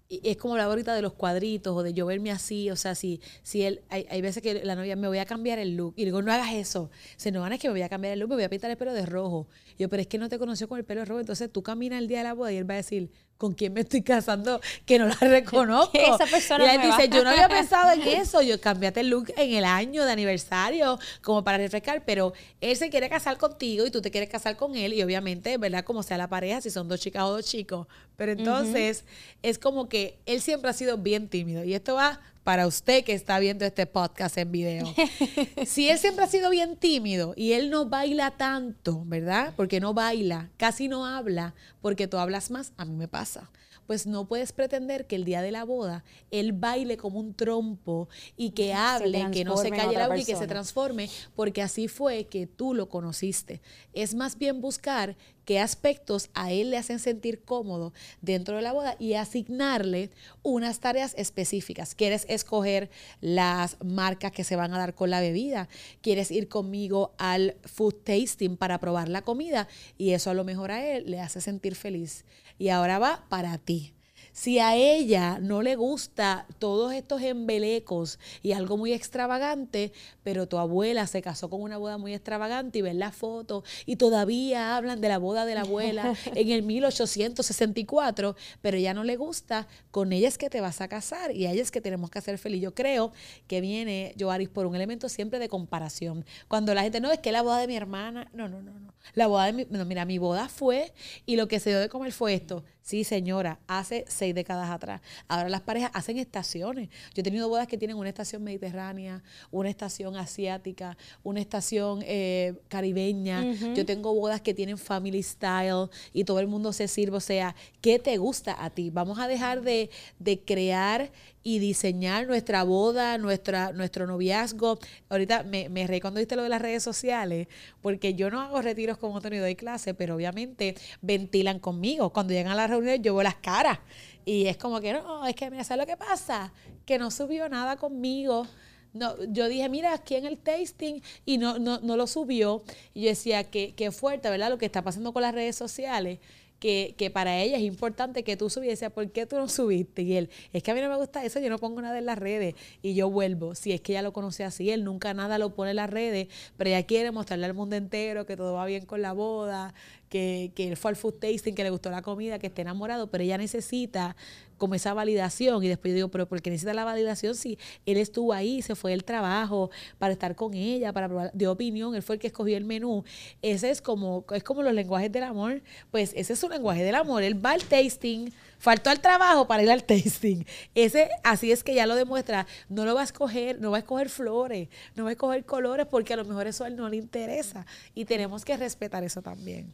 es como la ahorita de los cuadritos o de yo verme así, o sea, si, si él, hay, hay, veces que la novia me voy a cambiar el look y digo, no hagas eso, se no van es que me voy a cambiar el look, me voy a pintar el pelo de rojo. yo, pero es que no te conoció con el pelo rojo, entonces tú caminas el día de la boda y él va a decir, ¿con quién me estoy casando? Que no la reconozco. Esa persona y él dice, yo no había pensado en eso, yo cambiate el look en el año de aniversario como para refrescar, pero él se quiere casar contigo y tú te quieres casar con él. Y obviamente, ¿verdad? Como sea la pareja, si son dos chicas o dos chicos, pero entonces es como que él siempre ha sido bien tímido. Y esto va para usted que está viendo este podcast en video. si él siempre ha sido bien tímido y él no baila tanto, ¿verdad? Porque no baila, casi no habla, porque tú hablas más, a mí me pasa pues no puedes pretender que el día de la boda él baile como un trompo y que hable, que no se calle la boca y que se transforme, porque así fue que tú lo conociste. Es más bien buscar qué aspectos a él le hacen sentir cómodo dentro de la boda y asignarle unas tareas específicas. ¿Quieres escoger las marcas que se van a dar con la bebida? ¿Quieres ir conmigo al food tasting para probar la comida? Y eso a lo mejor a él le hace sentir feliz y ahora va para ti. Si a ella no le gusta todos estos embelecos y algo muy extravagante, pero tu abuela se casó con una boda muy extravagante y ven la foto y todavía hablan de la boda de la abuela en el 1864, pero ya no le gusta, con ella es que te vas a casar y a ella es que tenemos que hacer feliz. Yo creo que viene, Joaris, por un elemento siempre de comparación. Cuando la gente, no, es que la boda de mi hermana, no, no, no, no. La boda de mi, no, mira, mi boda fue y lo que se dio de comer fue esto. Sí, señora, hace seis décadas atrás. Ahora las parejas hacen estaciones. Yo he tenido bodas que tienen una estación mediterránea, una estación asiática, una estación eh, caribeña. Yo tengo bodas que tienen family style y todo el mundo se sirve. O sea, ¿qué te gusta a ti? Vamos a dejar de, de crear y diseñar nuestra boda, nuestra, nuestro noviazgo. Ahorita me, me reí cuando viste lo de las redes sociales, porque yo no hago retiros como Tony doy clase, pero obviamente ventilan conmigo. Cuando llegan a la reunión yo veo las caras. Y es como que no, es que mira, ¿sabes lo que pasa? Que no subió nada conmigo. No, yo dije, mira, aquí en el tasting y no, no, no lo subió. Y yo decía, qué, qué fuerte, ¿verdad? Lo que está pasando con las redes sociales que, que, para ella es importante que tú subieses. ¿Por qué tú no subiste? Y él, es que a mí no me gusta eso, yo no pongo nada en las redes. Y yo vuelvo, si es que ella lo conoce así, él nunca nada lo pone en las redes, pero ella quiere mostrarle al mundo entero que todo va bien con la boda, que, que él fue al food tasting, que le gustó la comida, que esté enamorado, pero ella necesita como esa validación. Y después yo digo, pero ¿por qué necesita la validación si él estuvo ahí, se fue del trabajo para estar con ella, para probar, de opinión, él fue el que escogió el menú? Ese es como, es como los lenguajes del amor. Pues ese es su lenguaje del amor. Él va al tasting, faltó al trabajo para ir al tasting. Ese, así es que ya lo demuestra. No lo va a escoger, no va a escoger flores, no va a escoger colores porque a lo mejor eso a él no le interesa. Y tenemos que respetar eso también.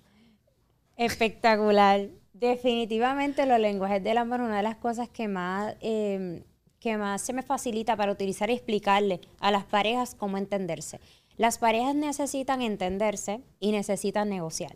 Espectacular. Definitivamente los lenguajes del amor, una de las cosas que más, em, que más se me facilita para utilizar y explicarle a las parejas cómo entenderse. Las parejas necesitan entenderse y necesitan negociar.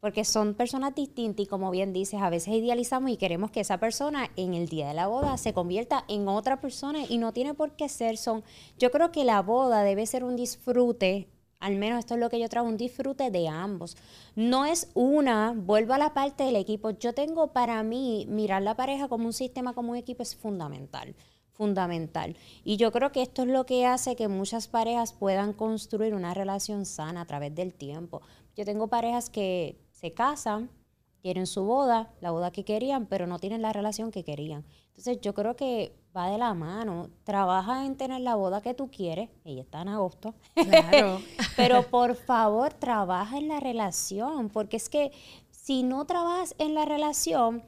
Porque son personas distintas y como bien dices, a veces idealizamos y queremos que esa persona en el día de la boda se convierta en otra persona y no tiene por qué ser. Son, yo creo que la boda debe ser un disfrute al menos esto es lo que yo trago, un disfrute de ambos. No es una, vuelvo a la parte del equipo. Yo tengo para mí mirar la pareja como un sistema, como un equipo es fundamental fundamental. Y yo creo que esto es lo que hace que muchas parejas puedan construir una relación sana a través del tiempo. Yo tengo parejas que se casan, quieren su boda, la boda que querían, pero no tienen la relación que querían. Entonces yo creo que va de la mano. Trabaja en tener la boda que tú quieres. Ella está en agosto. Claro. Pero por favor, trabaja en la relación, porque es que si no trabajas en la relación,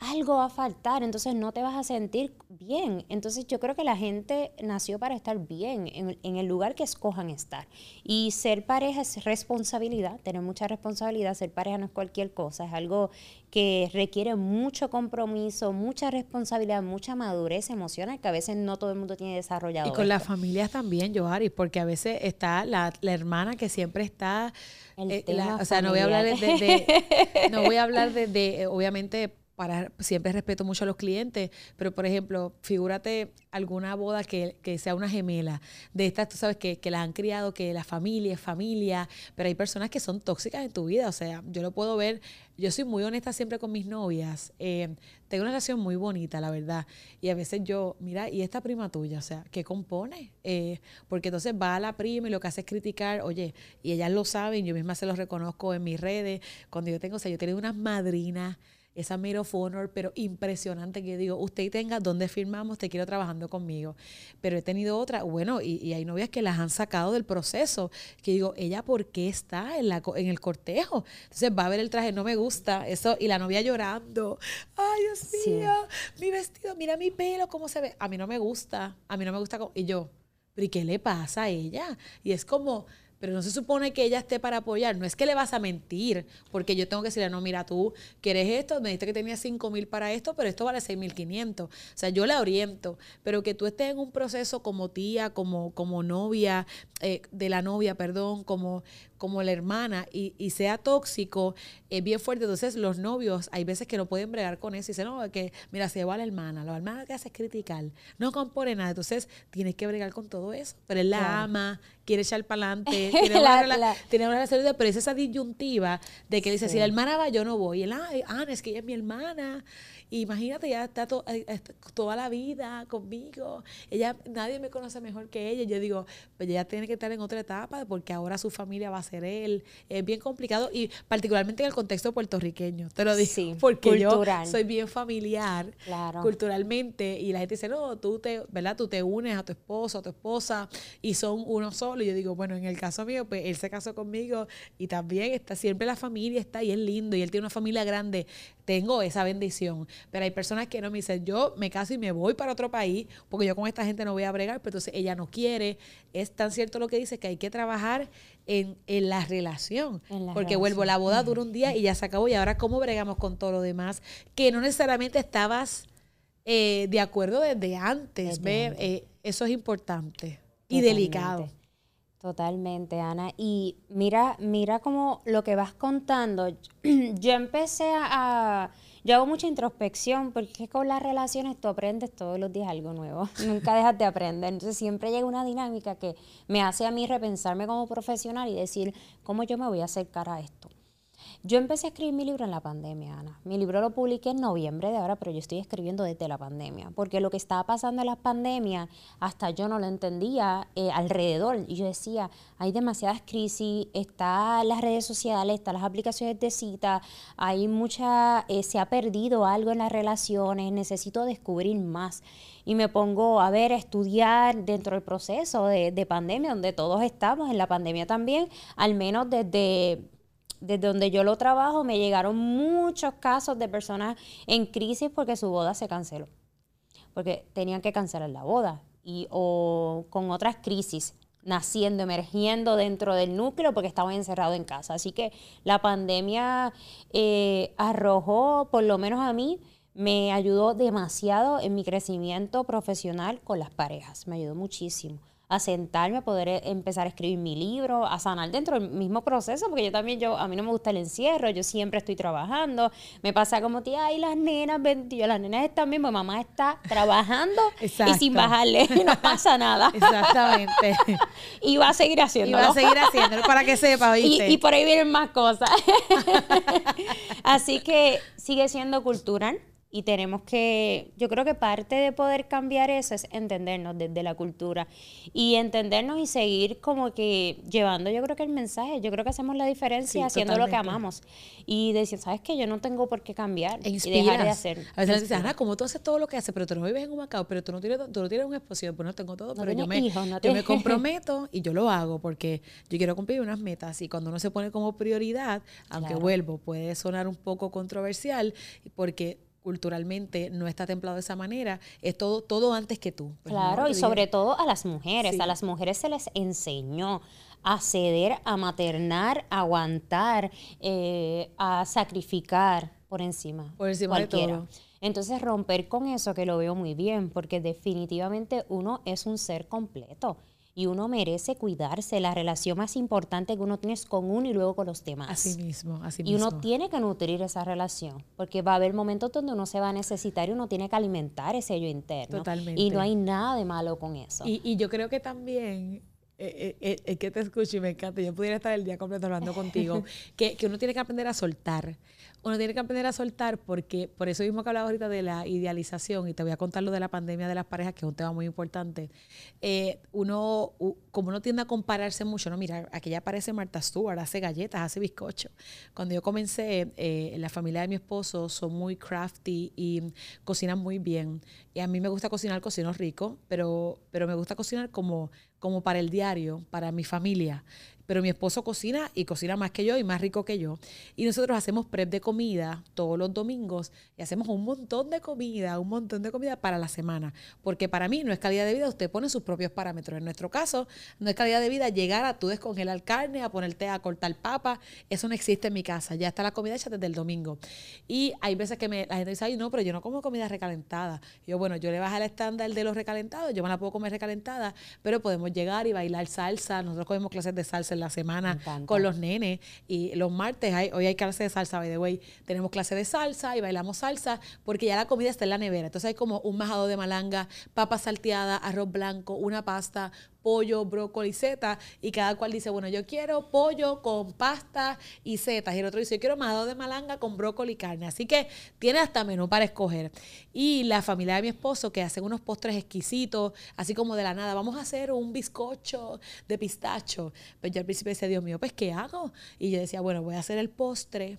algo va a faltar, entonces no te vas a sentir bien. Entonces yo creo que la gente nació para estar bien en, el lugar que escojan estar. Y ser pareja es responsabilidad, tener mucha responsabilidad, ser pareja no es cualquier cosa, es algo que requiere mucho compromiso, mucha responsabilidad, mucha madurez emocional que a veces no todo el mundo tiene desarrollado. Y con las familias también, Joari, porque a veces está la, hermana que siempre está... Eh, o sea, no voy a hablar de, no voy a hablar de obviamente para siempre respeto mucho a los clientes, pero por ejemplo, figúrate alguna boda que, sea una gemela. De estas, tú sabes que, que la han criado, que la familia es familia, pero hay personas que son tóxicas en tu vida. O sea, yo lo puedo ver, yo soy muy honesta siempre con mis novias. Eh, tengo una relación muy bonita, la verdad. Y a veces yo, mira, ¿y esta prima tuya? O sea, ¿qué compone? Eh, porque entonces va a la prima y lo que hace es criticar, oye, y ellas lo saben, yo misma se lo reconozco en mis redes. Cuando yo tengo, o sea, yo tengo unas madrinas esa Maid of Honor, pero impresionante que digo, usted tenga dónde firmamos, te quiero trabajando conmigo. Pero he tenido otra, bueno, y, hay novias que las han sacado del proceso, que digo, ella por qué está en, la, en el cortejo. Entonces va a ver el traje, no me gusta, eso, y la novia llorando, ay Dios mío, mi vestido, mira mi pelo, cómo se ve. A mí no me gusta, a mí no me gusta, y yo, pero ¿y qué le pasa a ella? Y es como pero no se supone que ella esté para apoyar. No es que le vas a mentir, porque yo tengo que decirle, no, mira, tú quieres esto, me dijiste que tenías 5 mil para esto, pero esto vale 6.500. O sea, yo la oriento, pero que tú estés en un proceso como tía, como, como novia, eh, de la novia, perdón, como, como la hermana y, y, sea tóxico, es bien fuerte. Entonces, los novios, hay veces que no pueden bregar con eso y dicen, no, que mira, se va la hermana, la hermana que hace es criticar, no compone nada. Entonces, tienes que bregar con todo eso. Pero él la ama, quiere echar para adelante, tiene, una, relación, pero es esa disyuntiva de que dice, si la hermana va, yo no voy. Y él, ah, es que ella es mi hermana. Imagínate, ya está, eh, toda la vida conmigo. Ella, nadie me conoce mejor que ella. Yo digo, pues ella tiene que estar en otra etapa porque ahora su familia va a ser él. Es bien complicado y particularmente en el contexto puertorriqueño. Te lo digo porque yo soy bien familiar culturalmente y la gente dice, no, tú te, ¿verdad? Tú te unes a tu esposo, a tu esposa y son uno solo. Y yo digo, bueno, en el caso mío, pues él se casó conmigo y también está siempre la familia está y es lindo y él tiene una familia grande. Tengo esa bendición. Pero hay personas que no me dicen, yo me caso y me voy para otro país porque yo con esta gente no voy a bregar, pero entonces ella no quiere. Es tan cierto lo que dice que hay que trabajar en, la relación. porque vuelvo, la boda dura un día y ya se acabó y ahora cómo bregamos con todo lo demás que no necesariamente estabas eh, de acuerdo desde antes. ¿ve? Eh, eso es importante y delicado. Totalmente, Ana. Y mira, mira como lo que vas contando. Yo empecé a yo hago mucha introspección porque con las relaciones tú aprendes todos los días algo nuevo, nunca dejas de aprender. Entonces siempre llega una dinámica que me hace a mí repensarme como profesional y decir, ¿cómo yo me voy a acercar a esto? Yo empecé a escribir mi libro en la pandemia, Ana. Mi libro lo publiqué en noviembre de ahora, pero yo estoy escribiendo desde la pandemia, porque lo que estaba pasando en la pandemia, hasta yo no lo entendía eh, alrededor. Y yo decía, hay demasiadas crisis, están las redes sociales, están las aplicaciones de cita, hay mucha, eh, se ha perdido algo en las relaciones, necesito descubrir más. Y me pongo a ver, a estudiar dentro del proceso de pandemia, donde todos estamos, en la pandemia también, al menos desde desde donde yo lo trabajo, me llegaron muchos casos de personas en crisis porque su boda se canceló. Porque tenían que cancelar la boda. Y, o con otras crisis naciendo, emergiendo dentro del núcleo porque estaban encerrados en casa. Así que la pandemia eh, arrojó, por lo menos a mí, me ayudó demasiado en mi crecimiento profesional con las parejas. Me ayudó muchísimo a sentarme, a poder eh, empezar a escribir mi libro, a sanar dentro del mismo proceso, porque yo también, yo, a mí no me gusta el encierro, yo siempre estoy trabajando, me pasa como, tía, ay, las nenas, yo, las nenas están bien, mi mamá está trabajando y sin bajarle, no pasa nada. Exactamente. y va a seguir haciéndolo. Y va a seguir haciéndolo, para que sepa, ¿viste? Y, y por ahí vienen más cosas. Así que sigue siendo cultural, y tenemos que, yo creo que parte de poder cambiar eso es entendernos desde la cultura y entendernos y seguir como que llevando, yo creo que el mensaje, yo creo que hacemos la diferencia haciendo lo que amamos y decir, ¿sabes qué? Yo no tengo por qué cambiar e y dejar de hacer. A veces dices, Ana, como tú haces todo lo que haces, pero tú no vives en un Macao, pero tú no tienes, tú no tienes un esposo, pues no tengo todo, pero yo me, yo me comprometo y yo lo hago porque yo quiero cumplir unas metas y cuando uno se pone como prioridad, aunque vuelvo, puede sonar un poco controversial porque culturalmente no está templado de esa manera, es todo, todo antes que tú. Pues, claro, y sobre todo a las mujeres, a las mujeres se les enseñó a ceder, a maternar, a aguantar, eh, a sacrificar por encima. Por encima de todo. Entonces romper con eso que lo veo muy bien, porque definitivamente uno es un ser completo y uno merece cuidarse. La relación más importante que uno tiene es con uno y luego con los demás. Así mismo, así mismo. Y uno tiene que nutrir esa relación, porque va a haber momentos donde uno se va a necesitar y uno tiene que alimentar ese yo interno. Totalmente. Y no hay nada de malo con eso. Y, y yo creo que también eh, eh, eh, que te escucho y me encanta. Yo pudiera estar el día completo hablando contigo. que, que, uno tiene que aprender a soltar. Uno tiene que aprender a soltar porque, por eso mismo que hablaba ahorita de la idealización, y te voy a contar lo de la pandemia de las parejas, que es un tema muy importante. uno, como uno tiende a compararse mucho, no, mira, aquella parece Marta Stewart, hace galletas, hace bizcocho. Cuando yo comencé, la familia de mi esposo son muy crafty y cocinan muy bien. Y a mí me gusta cocinar, cocino rico, pero, pero me gusta cocinar como como para el diario, para mi familia pero mi esposo cocina y cocina más que yo y más rico que yo. Y nosotros hacemos prep de comida todos los domingos y hacemos un montón de comida, un montón de comida para la semana. Porque para mí no es calidad de vida, usted pone sus propios parámetros. En nuestro caso, no es calidad de vida llegar a tú descongelar carne, a ponerte a cortar papa. Eso no existe en mi casa. Ya está la comida hecha desde el domingo. Y hay veces que me, la gente dice, ay, no, pero yo no como comida recalentada. Yo, bueno, yo le bajo el estándar de los recalentados, yo me la puedo comer recalentada, pero podemos llegar y bailar salsa. Nosotros comemos clases de salsa la semana con los nenes. Y los martes, hay, hoy hay clase de salsa, by the way. Tenemos clase de salsa y bailamos salsa porque ya la comida está en la nevera. Entonces hay como un majado de malanga, papa salteada, arroz blanco, una pasta, pollo, brócoli, setas, y cada cual dice, bueno, yo quiero pollo con pasta y setas, y el otro dice, yo quiero majado de malanga con brócoli y carne. Así que tiene hasta menú para escoger. Y la familia de mi esposo, que hacen unos postres exquisitos, así como de la nada, vamos a hacer un bizcocho de pistacho. Pues yo al principio decía, Dios mío, pues ¿qué hago? Y yo decía, bueno, voy a hacer el postre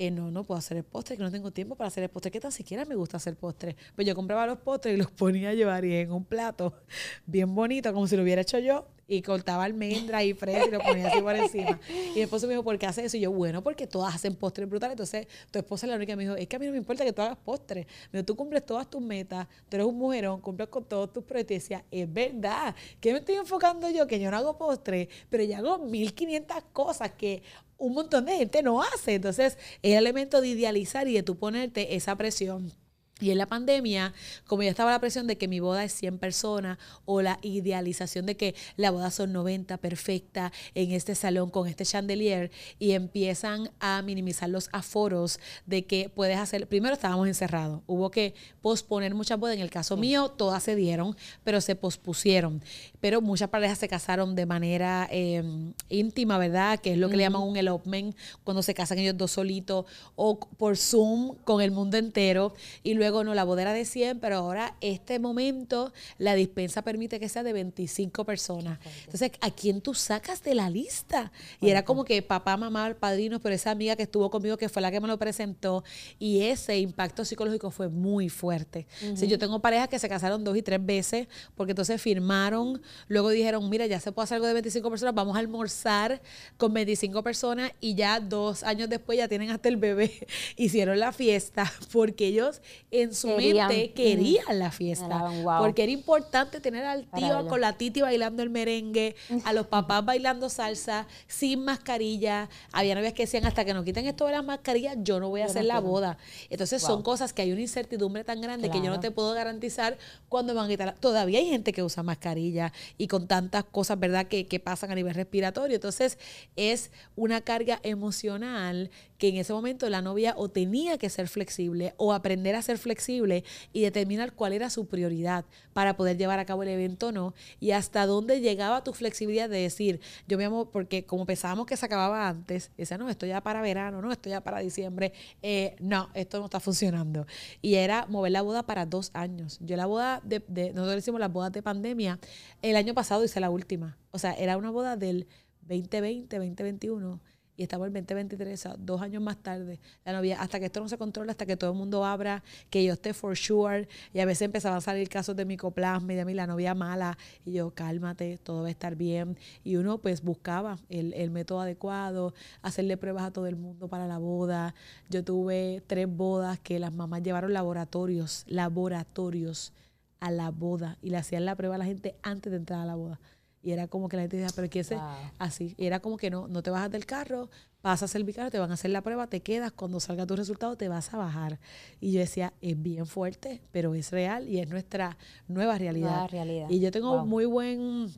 eh, no, no puedo hacer el postre, que no tengo tiempo para hacer el postre. ¿Qué tan siquiera me gusta hacer postre? Pues yo compraba los postres y los ponía a llevar en un plato bien bonito, como si lo hubiera hecho yo, y cortaba almendra y fresa y lo ponía así por encima. Y mi esposo me dijo, ¿por qué hace eso? Y yo, bueno, porque todas hacen postres brutales. Entonces, tu esposa es la única que me dijo, es que a mí no me importa que tú hagas postres. Me dijo, tú cumples todas tus metas, tú eres un mujerón, cumples con todos tus proyectos. Y es verdad, ¿qué me estoy enfocando yo? Que yo no hago postres, pero yo hago 1500 cosas que un montón de gente no hace. Entonces, es el elemento de idealizar y de tú ponerte esa presión. Y en la pandemia, como ya estaba la presión de que mi boda es 100 personas o la idealización de que la boda son 90 perfecta en este salón con este chandelier y empiezan a minimizar los aforos de que puedes hacer, primero estábamos encerrados, hubo que posponer muchas bodas, en el caso mío todas se dieron, pero se pospusieron, pero muchas parejas se casaron de manera em, íntima, ¿verdad? Que es lo que le llaman un elopement, cuando se casan ellos dos solitos o por Zoom con el mundo entero y luego luego no, la bodera de 100, pero ahora este momento la dispensa permite que sea de 25 personas. Entonces, ¿a quién tú sacas de la lista? Y era como que papá, mamá, padrinos, pero esa amiga que estuvo conmigo, que fue la que me lo presentó, y ese impacto psicológico fue muy fuerte. yo tengo parejas que se casaron dos y tres veces, porque entonces firmaron, luego dijeron, mira, ya se puede hacer algo de 25 personas, vamos a almorzar con 25 personas, y ya dos años después ya tienen hasta el bebé. Hicieron la fiesta, porque ellos en su mente querían la fiesta. Porque era importante tener al tío con la titi bailando el merengue, a los papás bailando salsa, sin mascarilla. Había novias que decían, hasta que nos quiten esto de las mascarillas, yo no voy a hacer la boda. Entonces son cosas que hay una incertidumbre tan grande que yo no te puedo garantizar cuando van a quitar. Todavía hay gente que usa mascarilla y con tantas cosas, ¿verdad?, que, que pasan a nivel respiratorio. Entonces es una carga emocional que en ese momento la novia o tenía que ser flexible o aprender a ser flexible y determinar cuál era su prioridad para poder llevar a cabo el evento o no y hasta dónde llegaba tu flexibilidad de decir, yo me amo porque como pensábamos que se acababa antes, decía, no, esto ya para verano, no, esto ya para diciembre, eh, no, esto no está funcionando. Y era mover la boda para dos años. Yo la boda de, de nosotros hicimos las bodas de pandemia, el año pasado hice la última. O sea, era una boda del 2020, 2021 y estamos en 2023, dos años más tarde, la novia, hasta que esto no se controla, hasta que todo el mundo abra, que yo esté for sure, y a veces empezaban a salir casos de micoplasma y de mí, la novia mala, y yo, cálmate, todo va a estar bien, y uno pues buscaba el, el método adecuado, hacerle pruebas a todo el mundo para la boda, yo tuve tres bodas que las mamás llevaron laboratorios, laboratorios a la boda, y le hacían la prueba a la gente antes de entrar a la boda. Y era como que la gente decía, pero ¿qué es así? Y era como que no, no te bajas del carro, pasas el vicario, te van a hacer la prueba, te quedas, cuando salga tu resultado te vas a bajar. Y yo decía, es bien fuerte, pero es real y es nuestra nueva realidad. Y yo tengo muy buen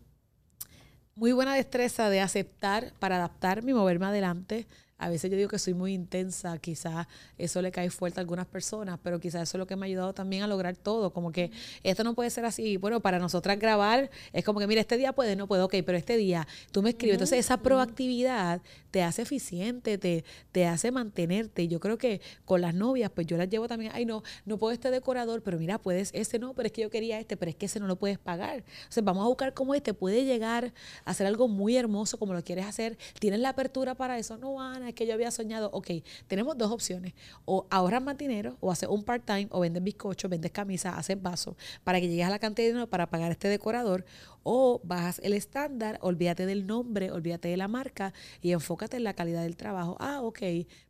muy buena destreza de aceptar para adaptarme y moverme adelante a veces yo digo que soy muy intensa, quizás eso le cae fuerte a algunas personas, pero quizás eso es lo que me ha ayudado también a lograr todo, como que esto no puede ser así. Bueno, para nosotras grabar es como que, mira, este día puede, no puedo, ok, pero este día tú me escribes. Entonces esa proactividad te hace eficiente, te, te hace mantenerte. Yo creo que con las novias, pues yo las llevo también, ay, no, no puedo este decorador, pero mira, puedes ese no, pero es que yo quería este, pero es que ese no lo puedes pagar. Entonces vamos a buscar cómo este puede llegar a hacer algo muy hermoso como lo quieres hacer. Tienes la apertura para eso, no, Ana, que yo había soñado, ok, tenemos dos opciones, o ahorras más dinero, o haces un part-time, o vendes bizcocho, vendes camisas, haces vasos, para que llegues a la cantidad de dinero para pagar este decorador, o bajas el estándar, olvídate del nombre, olvídate de la marca y enfócate en la calidad del trabajo. Ah, ok,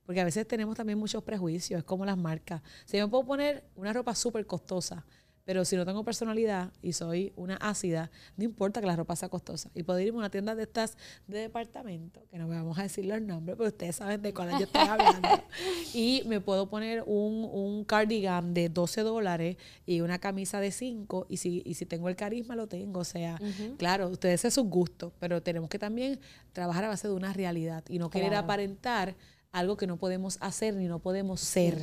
porque a veces tenemos también muchos prejuicios, es como las marcas. Si yo me puedo poner una ropa súper costosa, pero si no tengo personalidad y soy una ácida, no importa que la ropa sea costosa. Y puedo irme a una tienda de estas de departamento, que no vamos a decir los nombres, pero ustedes saben de cuál yo estoy hablando. y me puedo poner un, un, cardigan de 12 dólares y una camisa de 5. Y si, y si tengo el carisma, lo tengo. O sea, claro, ustedes es su gusto, pero tenemos que también trabajar a base de una realidad y no querer aparentar algo que no podemos hacer ni no podemos ser.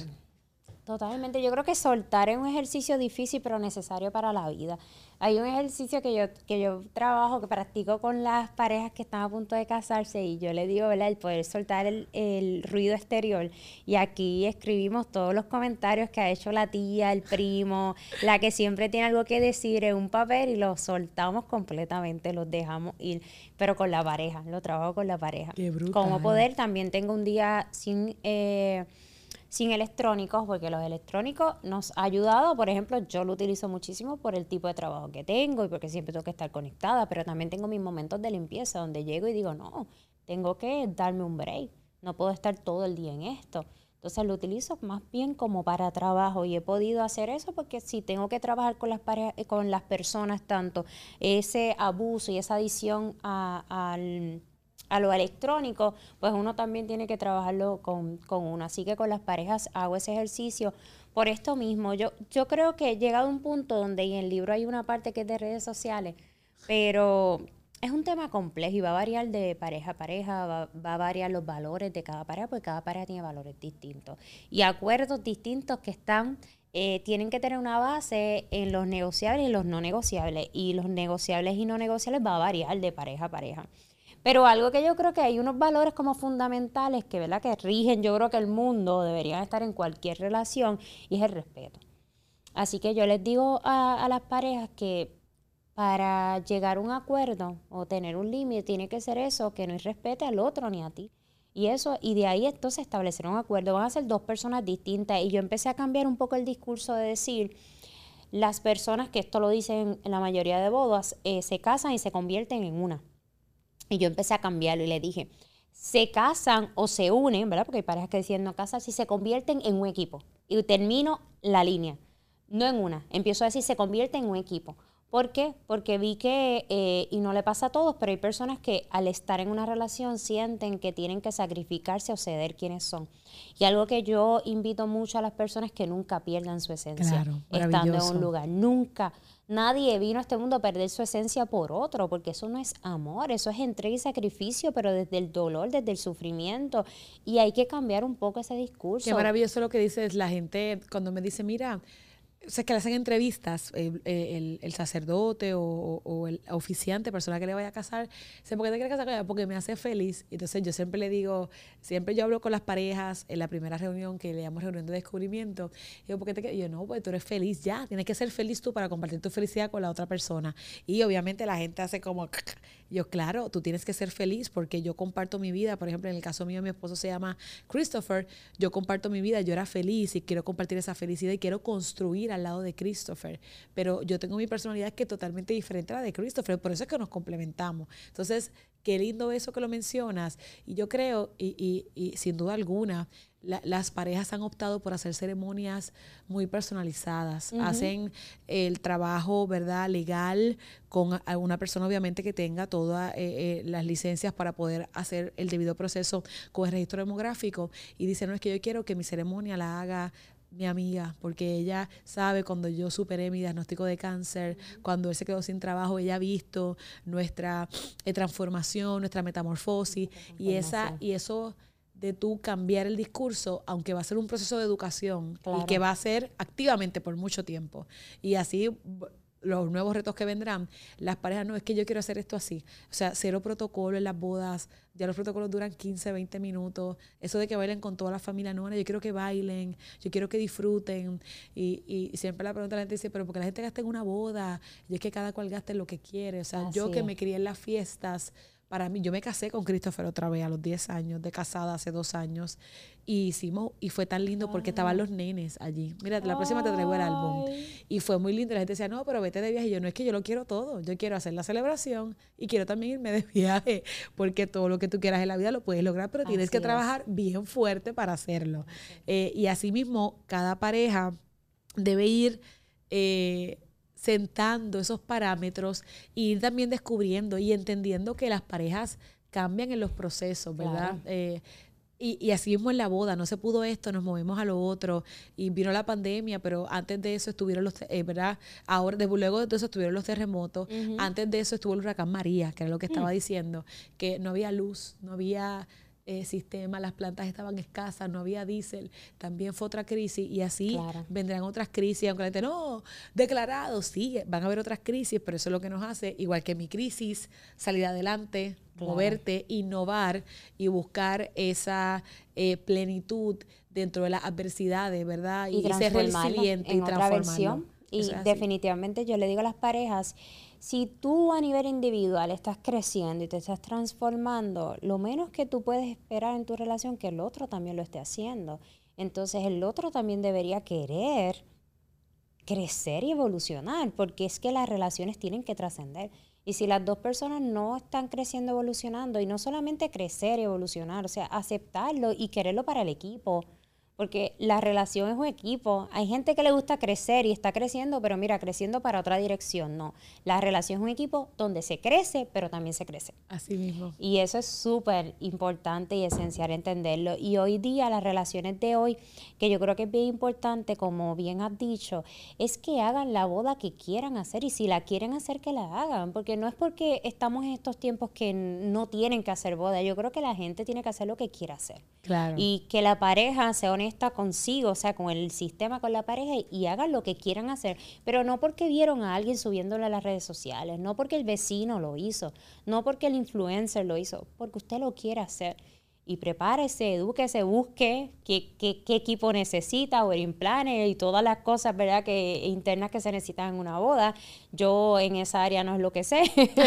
Totalmente, yo creo que soltar es un ejercicio difícil pero necesario para la vida. Hay un ejercicio que yo, que yo trabajo, que practico con las parejas que están a punto de casarse y yo le digo, ¿verdad? El poder soltar el, el ruido exterior. Y aquí escribimos todos los comentarios que ha hecho la tía, el primo, la que siempre tiene algo que decir en un papel y los soltamos completamente, los dejamos ir, pero con la pareja, lo trabajo con la pareja. Qué brutal. Como poder, también tengo un día sin... Eh, sin electrónicos, porque los electrónicos nos ha ayudado, por ejemplo, yo lo utilizo muchísimo por el tipo de trabajo que tengo y porque siempre tengo que estar conectada, pero también tengo mis momentos de limpieza donde llego y digo, no, tengo que darme un break, no puedo estar todo el día en esto. Entonces lo utilizo más bien como para trabajo y he podido hacer eso porque si tengo que trabajar con las parejas, con las personas tanto ese abuso y esa adicción al a lo electrónico, pues uno también tiene que trabajarlo con, con, uno. Así que con las parejas hago ese ejercicio por esto mismo. Yo, yo creo que he llegado a un punto donde en el libro hay una parte que es de redes sociales, pero es un tema complejo y va a variar de pareja a pareja, va, va, a variar los valores de cada pareja, porque cada pareja tiene valores distintos. Y acuerdos distintos que están, eh, tienen que tener una base en los negociables y los no negociables. Y los negociables y no negociables va a variar de pareja a pareja. Pero algo que yo creo que hay unos valores como fundamentales que, ¿verdad? que rigen, yo creo que el mundo deberían estar en cualquier relación y es el respeto. Así que yo les digo a, las parejas que para llegar a un acuerdo o tener un límite tiene que ser eso, que no respete al otro ni a ti. Y eso, y de ahí entonces establecer un acuerdo. Van a ser dos personas distintas. Y yo empecé a cambiar un poco el discurso de decir, las personas, que esto lo dicen en la mayoría de bodas, eh, se casan y se convierten en una. Y yo empecé a cambiarlo y le dije, se casan o se unen, ¿verdad? Porque hay parejas que deciden no casar, si se convierten en un equipo. Y termino la línea, no en una. Empiezo a decir, se convierten en un equipo. ¿Por qué? Porque vi que, eh, y no le pasa a todos, pero hay personas que al estar en una relación sienten que tienen que sacrificarse o ceder quienes son. Y algo que yo invito mucho a las personas es que nunca pierdan su esencia estando en un lugar. Nunca Nadie vino a este mundo a perder su esencia por otro, porque eso no es amor, eso es entrega y sacrificio, pero desde el dolor, desde el sufrimiento. Y hay que cambiar un poco ese discurso. Qué maravilloso lo que dices la gente cuando me dice, mira, o sea, que le hacen entrevistas eh, el, sacerdote o, el oficiante, persona que le vaya a casar, dice, ¿por qué te quieres casar con ella? Porque me hace feliz. Entonces yo siempre le digo, siempre yo hablo con las parejas en la primera reunión que le llamo reunión de descubrimiento, digo, ¿por qué te quieres? yo, no, pues tú eres feliz ya, tienes que ser feliz tú para compartir tu felicidad con la otra persona. Y obviamente la gente hace como, yo, claro, tú tienes que ser feliz porque yo comparto mi vida, por ejemplo, en el caso mío, mi esposo se llama Christopher, yo comparto mi vida, yo era feliz y quiero compartir esa felicidad y quiero construir al lado de Christopher, pero yo tengo mi personalidad que es totalmente diferente a la de Christopher, por eso es que nos complementamos. Entonces, qué lindo eso que lo mencionas. Y yo creo, y, y, sin duda alguna, las parejas han optado por hacer ceremonias muy personalizadas. Hacen el trabajo, ¿verdad?, legal con una persona, obviamente, que tenga todas eh, eh, las licencias para poder hacer el debido proceso con el registro demográfico. Y dicen, no, es que yo quiero que mi ceremonia la haga mi amiga, porque ella sabe cuando yo superé mi diagnóstico de cáncer, cuando él se quedó sin trabajo, ella ha visto nuestra eh, transformación, nuestra metamorfosis, y, esa, y eso de tú cambiar el discurso, aunque va a ser un proceso de educación y que va a ser activamente por mucho tiempo. Y así los nuevos retos que vendrán, las parejas, no, es que yo quiero hacer esto así. O sea, cero protocolo en las bodas, ya los protocolos duran 15, 20 minutos. Eso de que bailen con toda la familia, no, yo quiero que bailen, yo quiero que disfruten. Y, y siempre la pregunta la gente dice, pero porque la gente gasta en una boda? Y es que cada cual gaste lo que quiere. O sea, yo que me crié en las fiestas, para mí, yo me casé con Christopher otra vez a los 10 años, de casada hace dos años, y hicimos, y fue tan lindo porque estaban los nenes allí. Mira, la próxima te traigo el álbum. Y fue muy lindo. La gente decía, no, pero vete de viaje. Y yo, no es que yo lo quiero todo. Yo quiero hacer la celebración y quiero también irme de viaje, porque todo lo que tú quieras en la vida lo puedes lograr, pero tienes que trabajar bien fuerte para hacerlo. Eh, y asimismo, cada pareja debe ir... Eh, sentando esos parámetros e ir también descubriendo y entendiendo que las parejas cambian en los procesos, ¿verdad? Eh, y, y, así mismo en la boda, no se pudo esto, nos movemos a lo otro, y vino la pandemia, pero antes de eso estuvieron los, eh, ¿verdad? Ahora, luego de eso estuvieron los terremotos, antes de eso estuvo el huracán María, que era lo que estaba mm. diciendo, que no había luz, no había eh, sistema, las plantas estaban escasas, no había diésel, también fue otra crisis y así vendrán otras crisis, aunque la gente no, declarado, sí, van a haber otras crisis, pero eso es lo que nos hace, igual que mi crisis, salir adelante, moverte, innovar y buscar esa eh, plenitud dentro de las adversidades, ¿verdad? Y, ser resiliente y transformarlo. Y definitivamente yo le digo a las parejas, si tú a nivel individual estás creciendo y te estás transformando, lo menos que tú puedes esperar en tu relación que el otro también lo esté haciendo. Entonces el otro también debería querer crecer y evolucionar, porque es que las relaciones tienen que trascender. Y si las dos personas no están creciendo, evolucionando, y no solamente crecer y evolucionar, o sea, aceptarlo y quererlo para el equipo, porque la relación es un equipo. Hay gente que le gusta crecer y está creciendo, pero mira, creciendo para otra dirección. No, la relación es un equipo donde se crece, pero también se crece. Así mismo. Y eso es súper importante y esencial entenderlo. Y hoy día, las relaciones de hoy, que yo creo que es bien importante, como bien has dicho, es que hagan la boda que quieran hacer y si la quieren hacer, que la hagan. Porque no es porque estamos en estos tiempos que no tienen que hacer boda. Yo creo que la gente tiene que hacer lo que quiera hacer. Claro. Y que la pareja sea honesta está consigo, o sea, con el sistema, con la pareja y hagan lo que quieran hacer, pero no porque vieron a alguien subiéndolo a las redes sociales, no porque el vecino lo hizo, no porque el influencer lo hizo, porque usted lo quiere hacer y prepárese, edúquese, busque qué, qué, qué equipo necesita, wedding planner y todas las cosas, ¿verdad?, que internas que se necesitan en una boda. Yo en esa área no es lo que sé.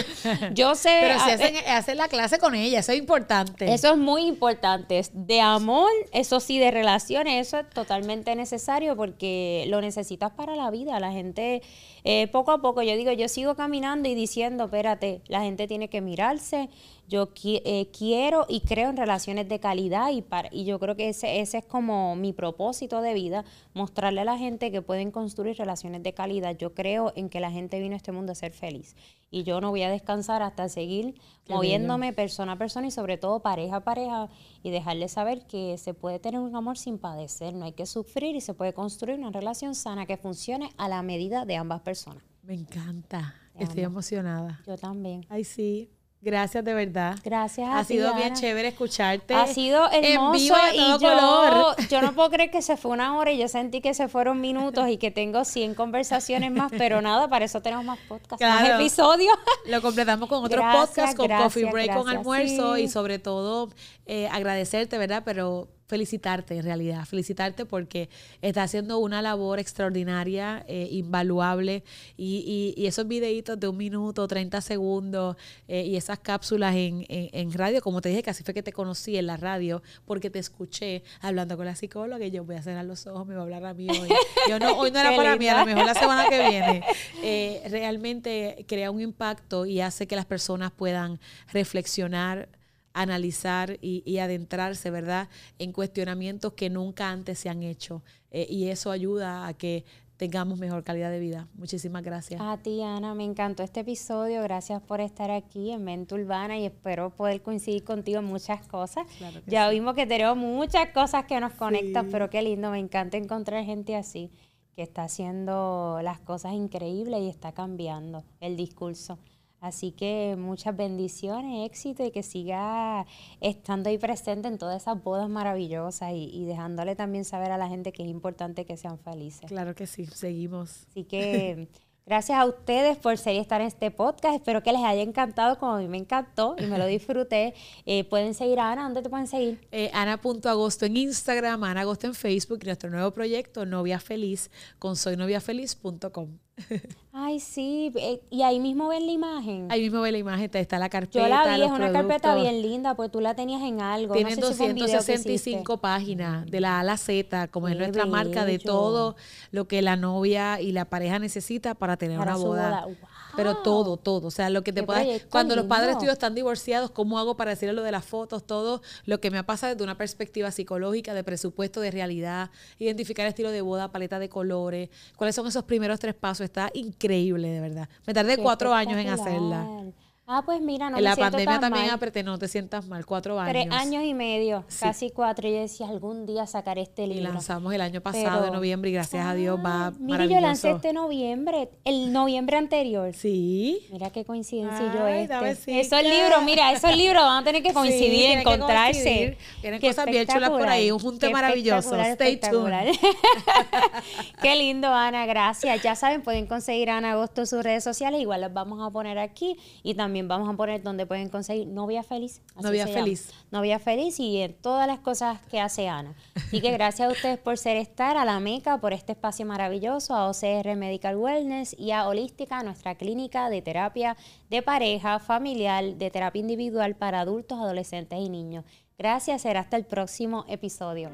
Yo sé... Pero si hacen, hacen, la clase con ella, eso es importante. Eso es muy importante. De amor, eso sí, de relaciones, eso es totalmente necesario porque lo necesitas para la vida. La gente, eh, poco a poco, yo digo, yo sigo caminando y diciendo, espérate, la gente tiene que mirarse, yo eh, quiero y creo en relaciones de calidad y, para, y yo creo que ese, ese es como mi propósito de vida, mostrarle a la gente que pueden construir relaciones de calidad. Yo creo en que la gente vino a este mundo a ser feliz y yo no voy a descansar hasta seguir moviéndome persona a persona y sobre todo pareja a pareja y dejarle saber que se puede tener un amor sin padecer, no hay que sufrir y se puede construir una relación sana que funcione a la medida de ambas personas. Me encanta. Estoy emocionada. Yo también. Ay, sí. Gracias de verdad. Gracias a Ha sido bien chévere escucharte. Ha sido hermoso en vivo y, todo yo, color. yo no puedo creer que se fue una hora y yo sentí que se fueron minutos y que tengo 100 conversaciones más, pero nada, para eso tenemos más podcasts, más episodios. Lo completamos con otros podcasts, con Coffee Break, con almuerzo y sobre todo eh, agradecerte, ¿verdad? Pero felicitarte en realidad, felicitarte porque estás haciendo una labor extraordinaria, eh, invaluable y, y, esos videitos de un minuto, 30 segundos eh, y esas cápsulas en, en, radio, como te dije, que así fue que te conocí en la radio porque te escuché hablando con la psicóloga y yo voy a cerrar los ojos, me va a hablar a mí hoy. Yo no, hoy no era para mí, a lo mejor la semana que viene. Eh, realmente crea un impacto y hace que las personas puedan reflexionar analizar y, adentrarse, ¿verdad?, en cuestionamientos que nunca antes se han hecho. Eh, y eso ayuda a que tengamos mejor calidad de vida. Muchísimas gracias. A ti, Ana, me encantó este episodio. Gracias por estar aquí en Mente Urbana y espero poder coincidir contigo en muchas cosas. ya vimos que tenemos muchas cosas que nos conectan, pero qué lindo, me encanta encontrar gente así que está haciendo las cosas increíbles y está cambiando el discurso. Así que muchas bendiciones, éxito y que siga estando ahí presente en todas esas bodas maravillosas y, dejándole también saber a la gente que es importante que sean felices. Claro que sí, seguimos. Así que gracias a ustedes por ser y estar en este podcast. Espero que les haya encantado como a mí me encantó y me lo disfruté. Eh, pueden seguir a Ana, ¿dónde te pueden seguir? Eh, Ana.agosto en Instagram, Ana Agosto en Facebook y nuestro nuevo proyecto Novia Feliz con soynoviafeliz.com. Ay, sí, eh, y ahí mismo ven la imagen. Ahí mismo ven la imagen, está la carpeta. Yo la vi, es una carpeta bien linda, pues tú la tenías en algo. Tienen 265 páginas, de la A a la Z, como es nuestra marca, de todo lo que la novia y la pareja necesita para tener una boda. Pero todo, todo. O sea, lo que te pueda. Cuando los padres tuyos están divorciados, ¿cómo hago para decirle lo de las fotos? Todo lo que me ha pasado desde una perspectiva psicológica, de presupuesto, de realidad, identificar estilo de boda, paleta de colores, cuáles son esos primeros tres pasos. Está increíble, de verdad. Me tardé cuatro años en hacerla. Ah, pues mira, no en la pandemia también apreté, no te sientas mal, cuatro años. Tres años y medio, casi cuatro. Y yo decía, algún día sacaré este libro. Y lanzamos el año pasado, en noviembre, y gracias a Dios va Mira, yo lancé este noviembre, el noviembre anterior. Sí. Mira qué coincidencia yo este. Esos libros, mira, esos libros van a tener que coincidir, encontrarse. Tienen cosas bien chulas por ahí, un junte maravilloso. Stay tuned. qué lindo, Ana, gracias. Ya saben, pueden conseguir a Ana Agosto sus redes sociales, igual las vamos a poner aquí. Y también también vamos a poner donde pueden conseguir Novia Feliz. Novia Feliz. Novia Feliz y en todas las cosas que hace Ana. Así que gracias a ustedes por ser estar, a la MECA por este espacio maravilloso, a OCR Medical Wellness y a Holística, nuestra clínica de terapia de pareja, familiar, de terapia individual para adultos, adolescentes y niños. Gracias, será hasta el próximo episodio.